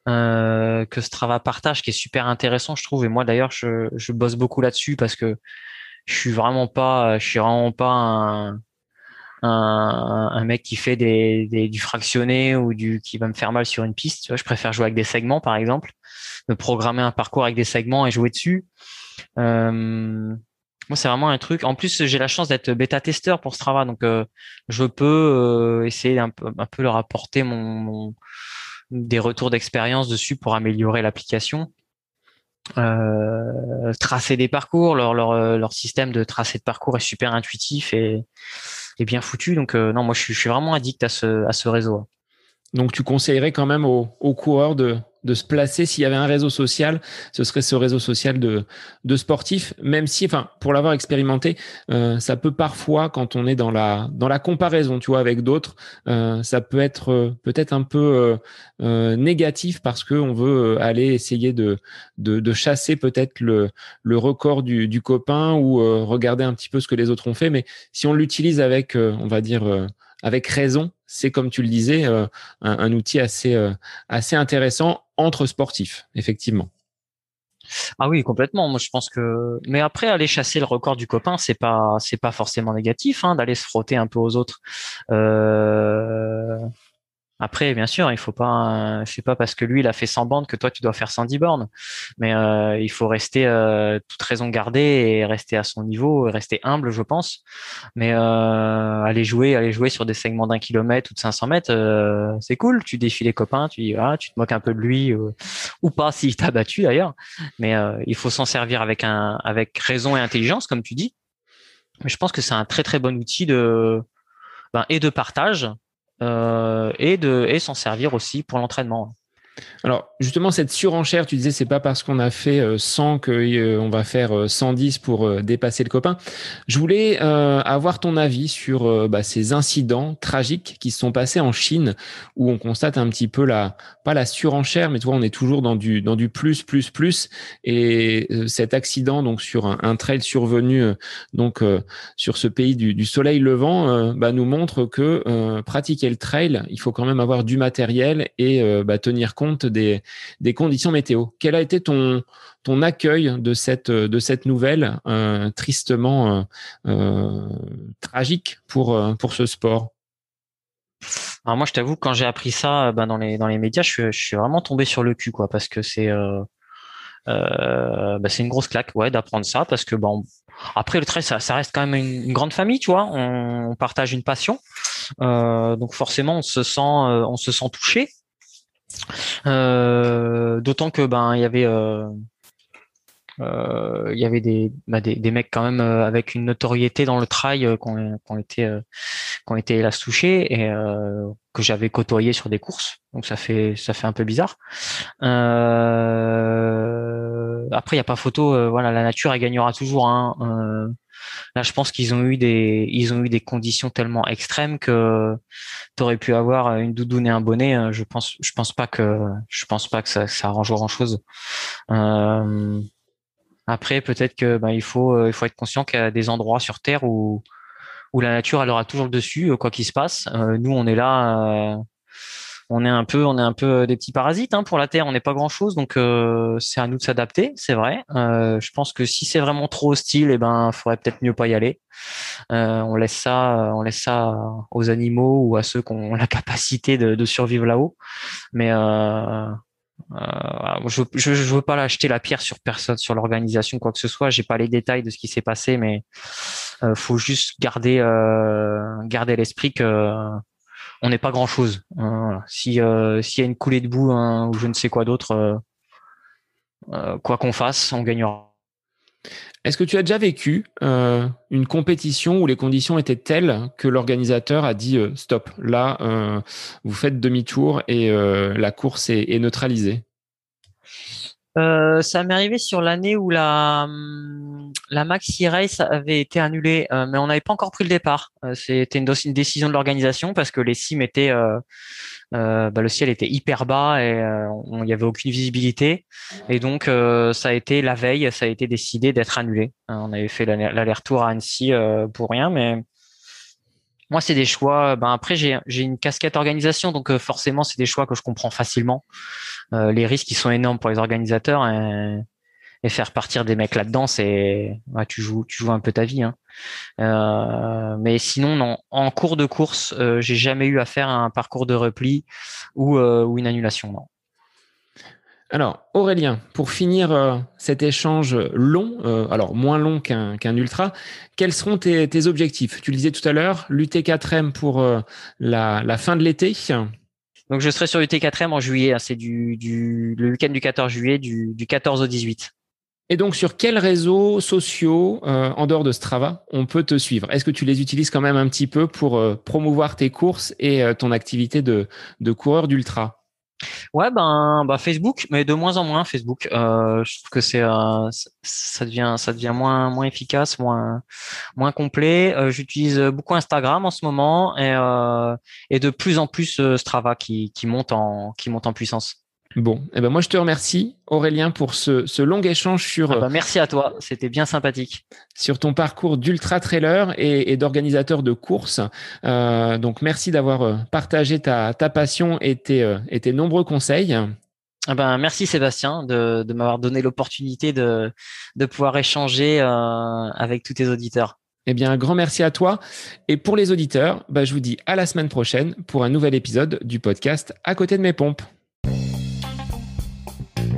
euh, que Strava partage, qui est super intéressant, je trouve. Et moi, d'ailleurs, je, je bosse beaucoup là-dessus parce que je suis vraiment pas, je suis vraiment pas un, un, un mec qui fait des, des, du fractionné ou du qui va me faire mal sur une piste. Tu vois, je préfère jouer avec des segments, par exemple, me programmer un parcours avec des segments et jouer dessus. Euh, moi, c'est vraiment un truc. En plus, j'ai la chance d'être bêta-testeur pour Strava, donc euh, je peux euh, essayer un peu, un peu leur apporter des retours d'expérience dessus pour améliorer l'application. Euh, tracer des parcours, leur, système de tracer de parcours est super intuitif et, bien foutu. Donc non, moi je suis, vraiment addict à ce, ce réseau. Donc tu conseillerais quand même aux coureurs de, de se placer. S'il y avait un réseau social, ce serait ce réseau social de, de sportifs, même si, enfin, pour l'avoir expérimenté, euh, ça peut parfois, quand on est dans la, dans la comparaison, tu vois, avec d'autres, euh, ça peut être euh, peut-être un peu négatif parce qu'on veut aller essayer de, de, de chasser peut-être le, le record du, du copain ou regarder un petit peu ce que les autres ont fait. Mais si on l'utilise avec, on va dire, avec raison, c'est comme tu le disais, un, un, outil assez, assez intéressant entre sportifs, effectivement. Ah oui, complètement. Moi, je pense que. Mais après, aller chasser le record du copain, c'est pas, c'est pas forcément négatif, hein, d'aller se frotter un peu aux autres. Euh... Après, bien sûr, il faut pas, c'est pas parce que lui il a fait 100 bandes que toi tu dois faire 110 bornes, mais euh, il faut rester euh, toute raison gardée et rester à son niveau, et rester humble, je pense. Mais euh, aller jouer, aller jouer sur des segments d'un kilomètre ou de 500 mètres, euh, c'est cool. Tu défies les copains, tu ah, tu te moques un peu de lui euh, ou pas s'il t'a battu d'ailleurs. Mais euh, il faut s'en servir avec un, avec raison et intelligence, comme tu dis. Mais je pense que c'est un très très bon outil de ben, et de partage euh, et de et s'en servir aussi pour l'entraînement. Alors justement cette surenchère, tu disais c'est pas parce qu'on a fait 100 euh, que euh, va faire 110 euh, pour dépasser le copain. Je voulais avoir ton avis sur bah, ces incidents tragiques qui se sont passés en Chine où on constate un petit peu la pas la surenchère mais tu vois on est toujours dans du dans du plus plus plus et cet accident donc sur un, trail survenu donc sur ce pays du, soleil levant bah, nous montre que pratiquer le trail il faut quand même avoir du matériel et bah, tenir compte des, conditions météo. Quel a été ton, ton accueil de cette, de cette nouvelle euh, tristement euh, euh, tragique pour, pour ce sport? Moi, je t'avoue, quand j'ai appris ça ben, dans, les, dans les médias, je suis, vraiment tombé sur le cul, quoi, parce que c'est ben, c'est une grosse claque, ouais, d'apprendre ça, parce que bon, après le trait, ça, ça reste quand même une, grande famille, tu vois. On, partage une passion, donc forcément, on se sent, on se sent touché. Euh, d'autant que ben il y avait euh, euh, il y avait des, bah, des, mecs quand même avec une notoriété dans le trail qui ont, été qui ont été hélas touchés et que j'avais côtoyé sur des courses donc ça fait ça fait un peu bizarre après il y a pas photo voilà la nature elle gagnera toujours hein. Là, je pense qu'ils ont eu des, ils ont eu des conditions tellement extrêmes que tu aurais pu avoir une doudoune et un bonnet. Euh, je pense, je pense pas que, je pense pas que ça, ça arrange grand chose. Euh, après, peut-être que ben, il faut, euh, il faut être conscient qu'il y a des endroits sur Terre où, où la nature elle aura toujours le dessus, quoi qu'il se passe. nous, on est là on est un peu, on est un peu euh, des petits parasites hein, pour la Terre. On n'est pas grand chose, donc euh, c'est à nous de s'adapter, c'est vrai. Euh, je pense que si c'est vraiment trop hostile, eh ben, faudrait peut-être mieux pas y aller. on laisse ça, on laisse ça aux animaux ou à ceux qui ont la capacité de, survivre là-haut. Mais je, je, veux pas l'acheter la pierre sur personne, sur l'organisation, quoi que ce soit. J'ai pas les détails de ce qui s'est passé, mais faut juste garder garder l'esprit que on n'est pas grand chose. Hein, si euh, s'il y a une coulée de boue hein, ou je ne sais quoi d'autre, euh, euh, quoi qu'on fasse, on gagnera. Est-ce que tu as déjà vécu une compétition où les conditions étaient telles que l'organisateur a dit stop, là vous faites demi-tour et la course est neutralisée? Euh, ça m'est arrivé sur l'année où la hum, la Maxi Race avait été annulée, euh, mais on n'avait pas encore pris le départ. Euh, c'était une, décision de l'organisation parce que les cimes étaient, bah, le ciel était hyper bas et il n'y avait aucune visibilité. Et donc ça a été la veille, ça a été décidé d'être annulé. on avait fait l'aller-retour à Annecy pour rien, mais moi, c'est des choix. Ben après, j'ai une casquette organisation, donc euh, forcément, c'est des choix que je comprends facilement. Euh, les risques, ils sont énormes pour les organisateurs et, et faire partir des mecs là-dedans, c'est tu joues tu joues un peu ta vie. Hein. Euh, mais sinon, non. En cours de course, euh, j'ai jamais eu à faire un parcours de repli ou ou une annulation. Non. Alors, Aurélien, pour finir euh, cet échange long, euh, alors moins long qu'un ultra, quels seront tes, objectifs? Tu le disais tout à l'heure, l'UT4M pour euh, la, fin de l'été. Donc, je serai sur l'UT4M en juillet. Hein, c'est du, le week-end du 14 juillet, du, 14 au 18. Et donc, sur quels réseaux sociaux, en dehors de Strava, on peut te suivre? Est-ce que tu les utilises quand même un petit peu pour promouvoir tes courses et ton activité de, de coureur d'ultra? Ouais, ben, bah Facebook, mais de moins en moins Facebook. Euh, je trouve que c'est euh, ça devient ça devient moins moins efficace, moins moins complet. Euh, j'utilise beaucoup Instagram en ce moment et et de plus en plus Strava qui qui monte en qui monte en puissance. Bon, eh ben moi je te remercie Aurélien pour ce, ce long échange sur. Ah bah merci à toi, c'était bien sympathique. Sur ton parcours d'ultra trailer et, et d'organisateur de courses. Euh, donc merci d'avoir euh, partagé ta, ta passion et tes, euh, et tes nombreux conseils. Ah ben, merci Sébastien de, de m'avoir donné l'opportunité de, de pouvoir échanger euh, avec tous tes auditeurs. Eh bien, un grand merci à toi. Et pour les auditeurs, bah, je vous dis à la semaine prochaine pour un nouvel épisode du podcast À côté de mes pompes.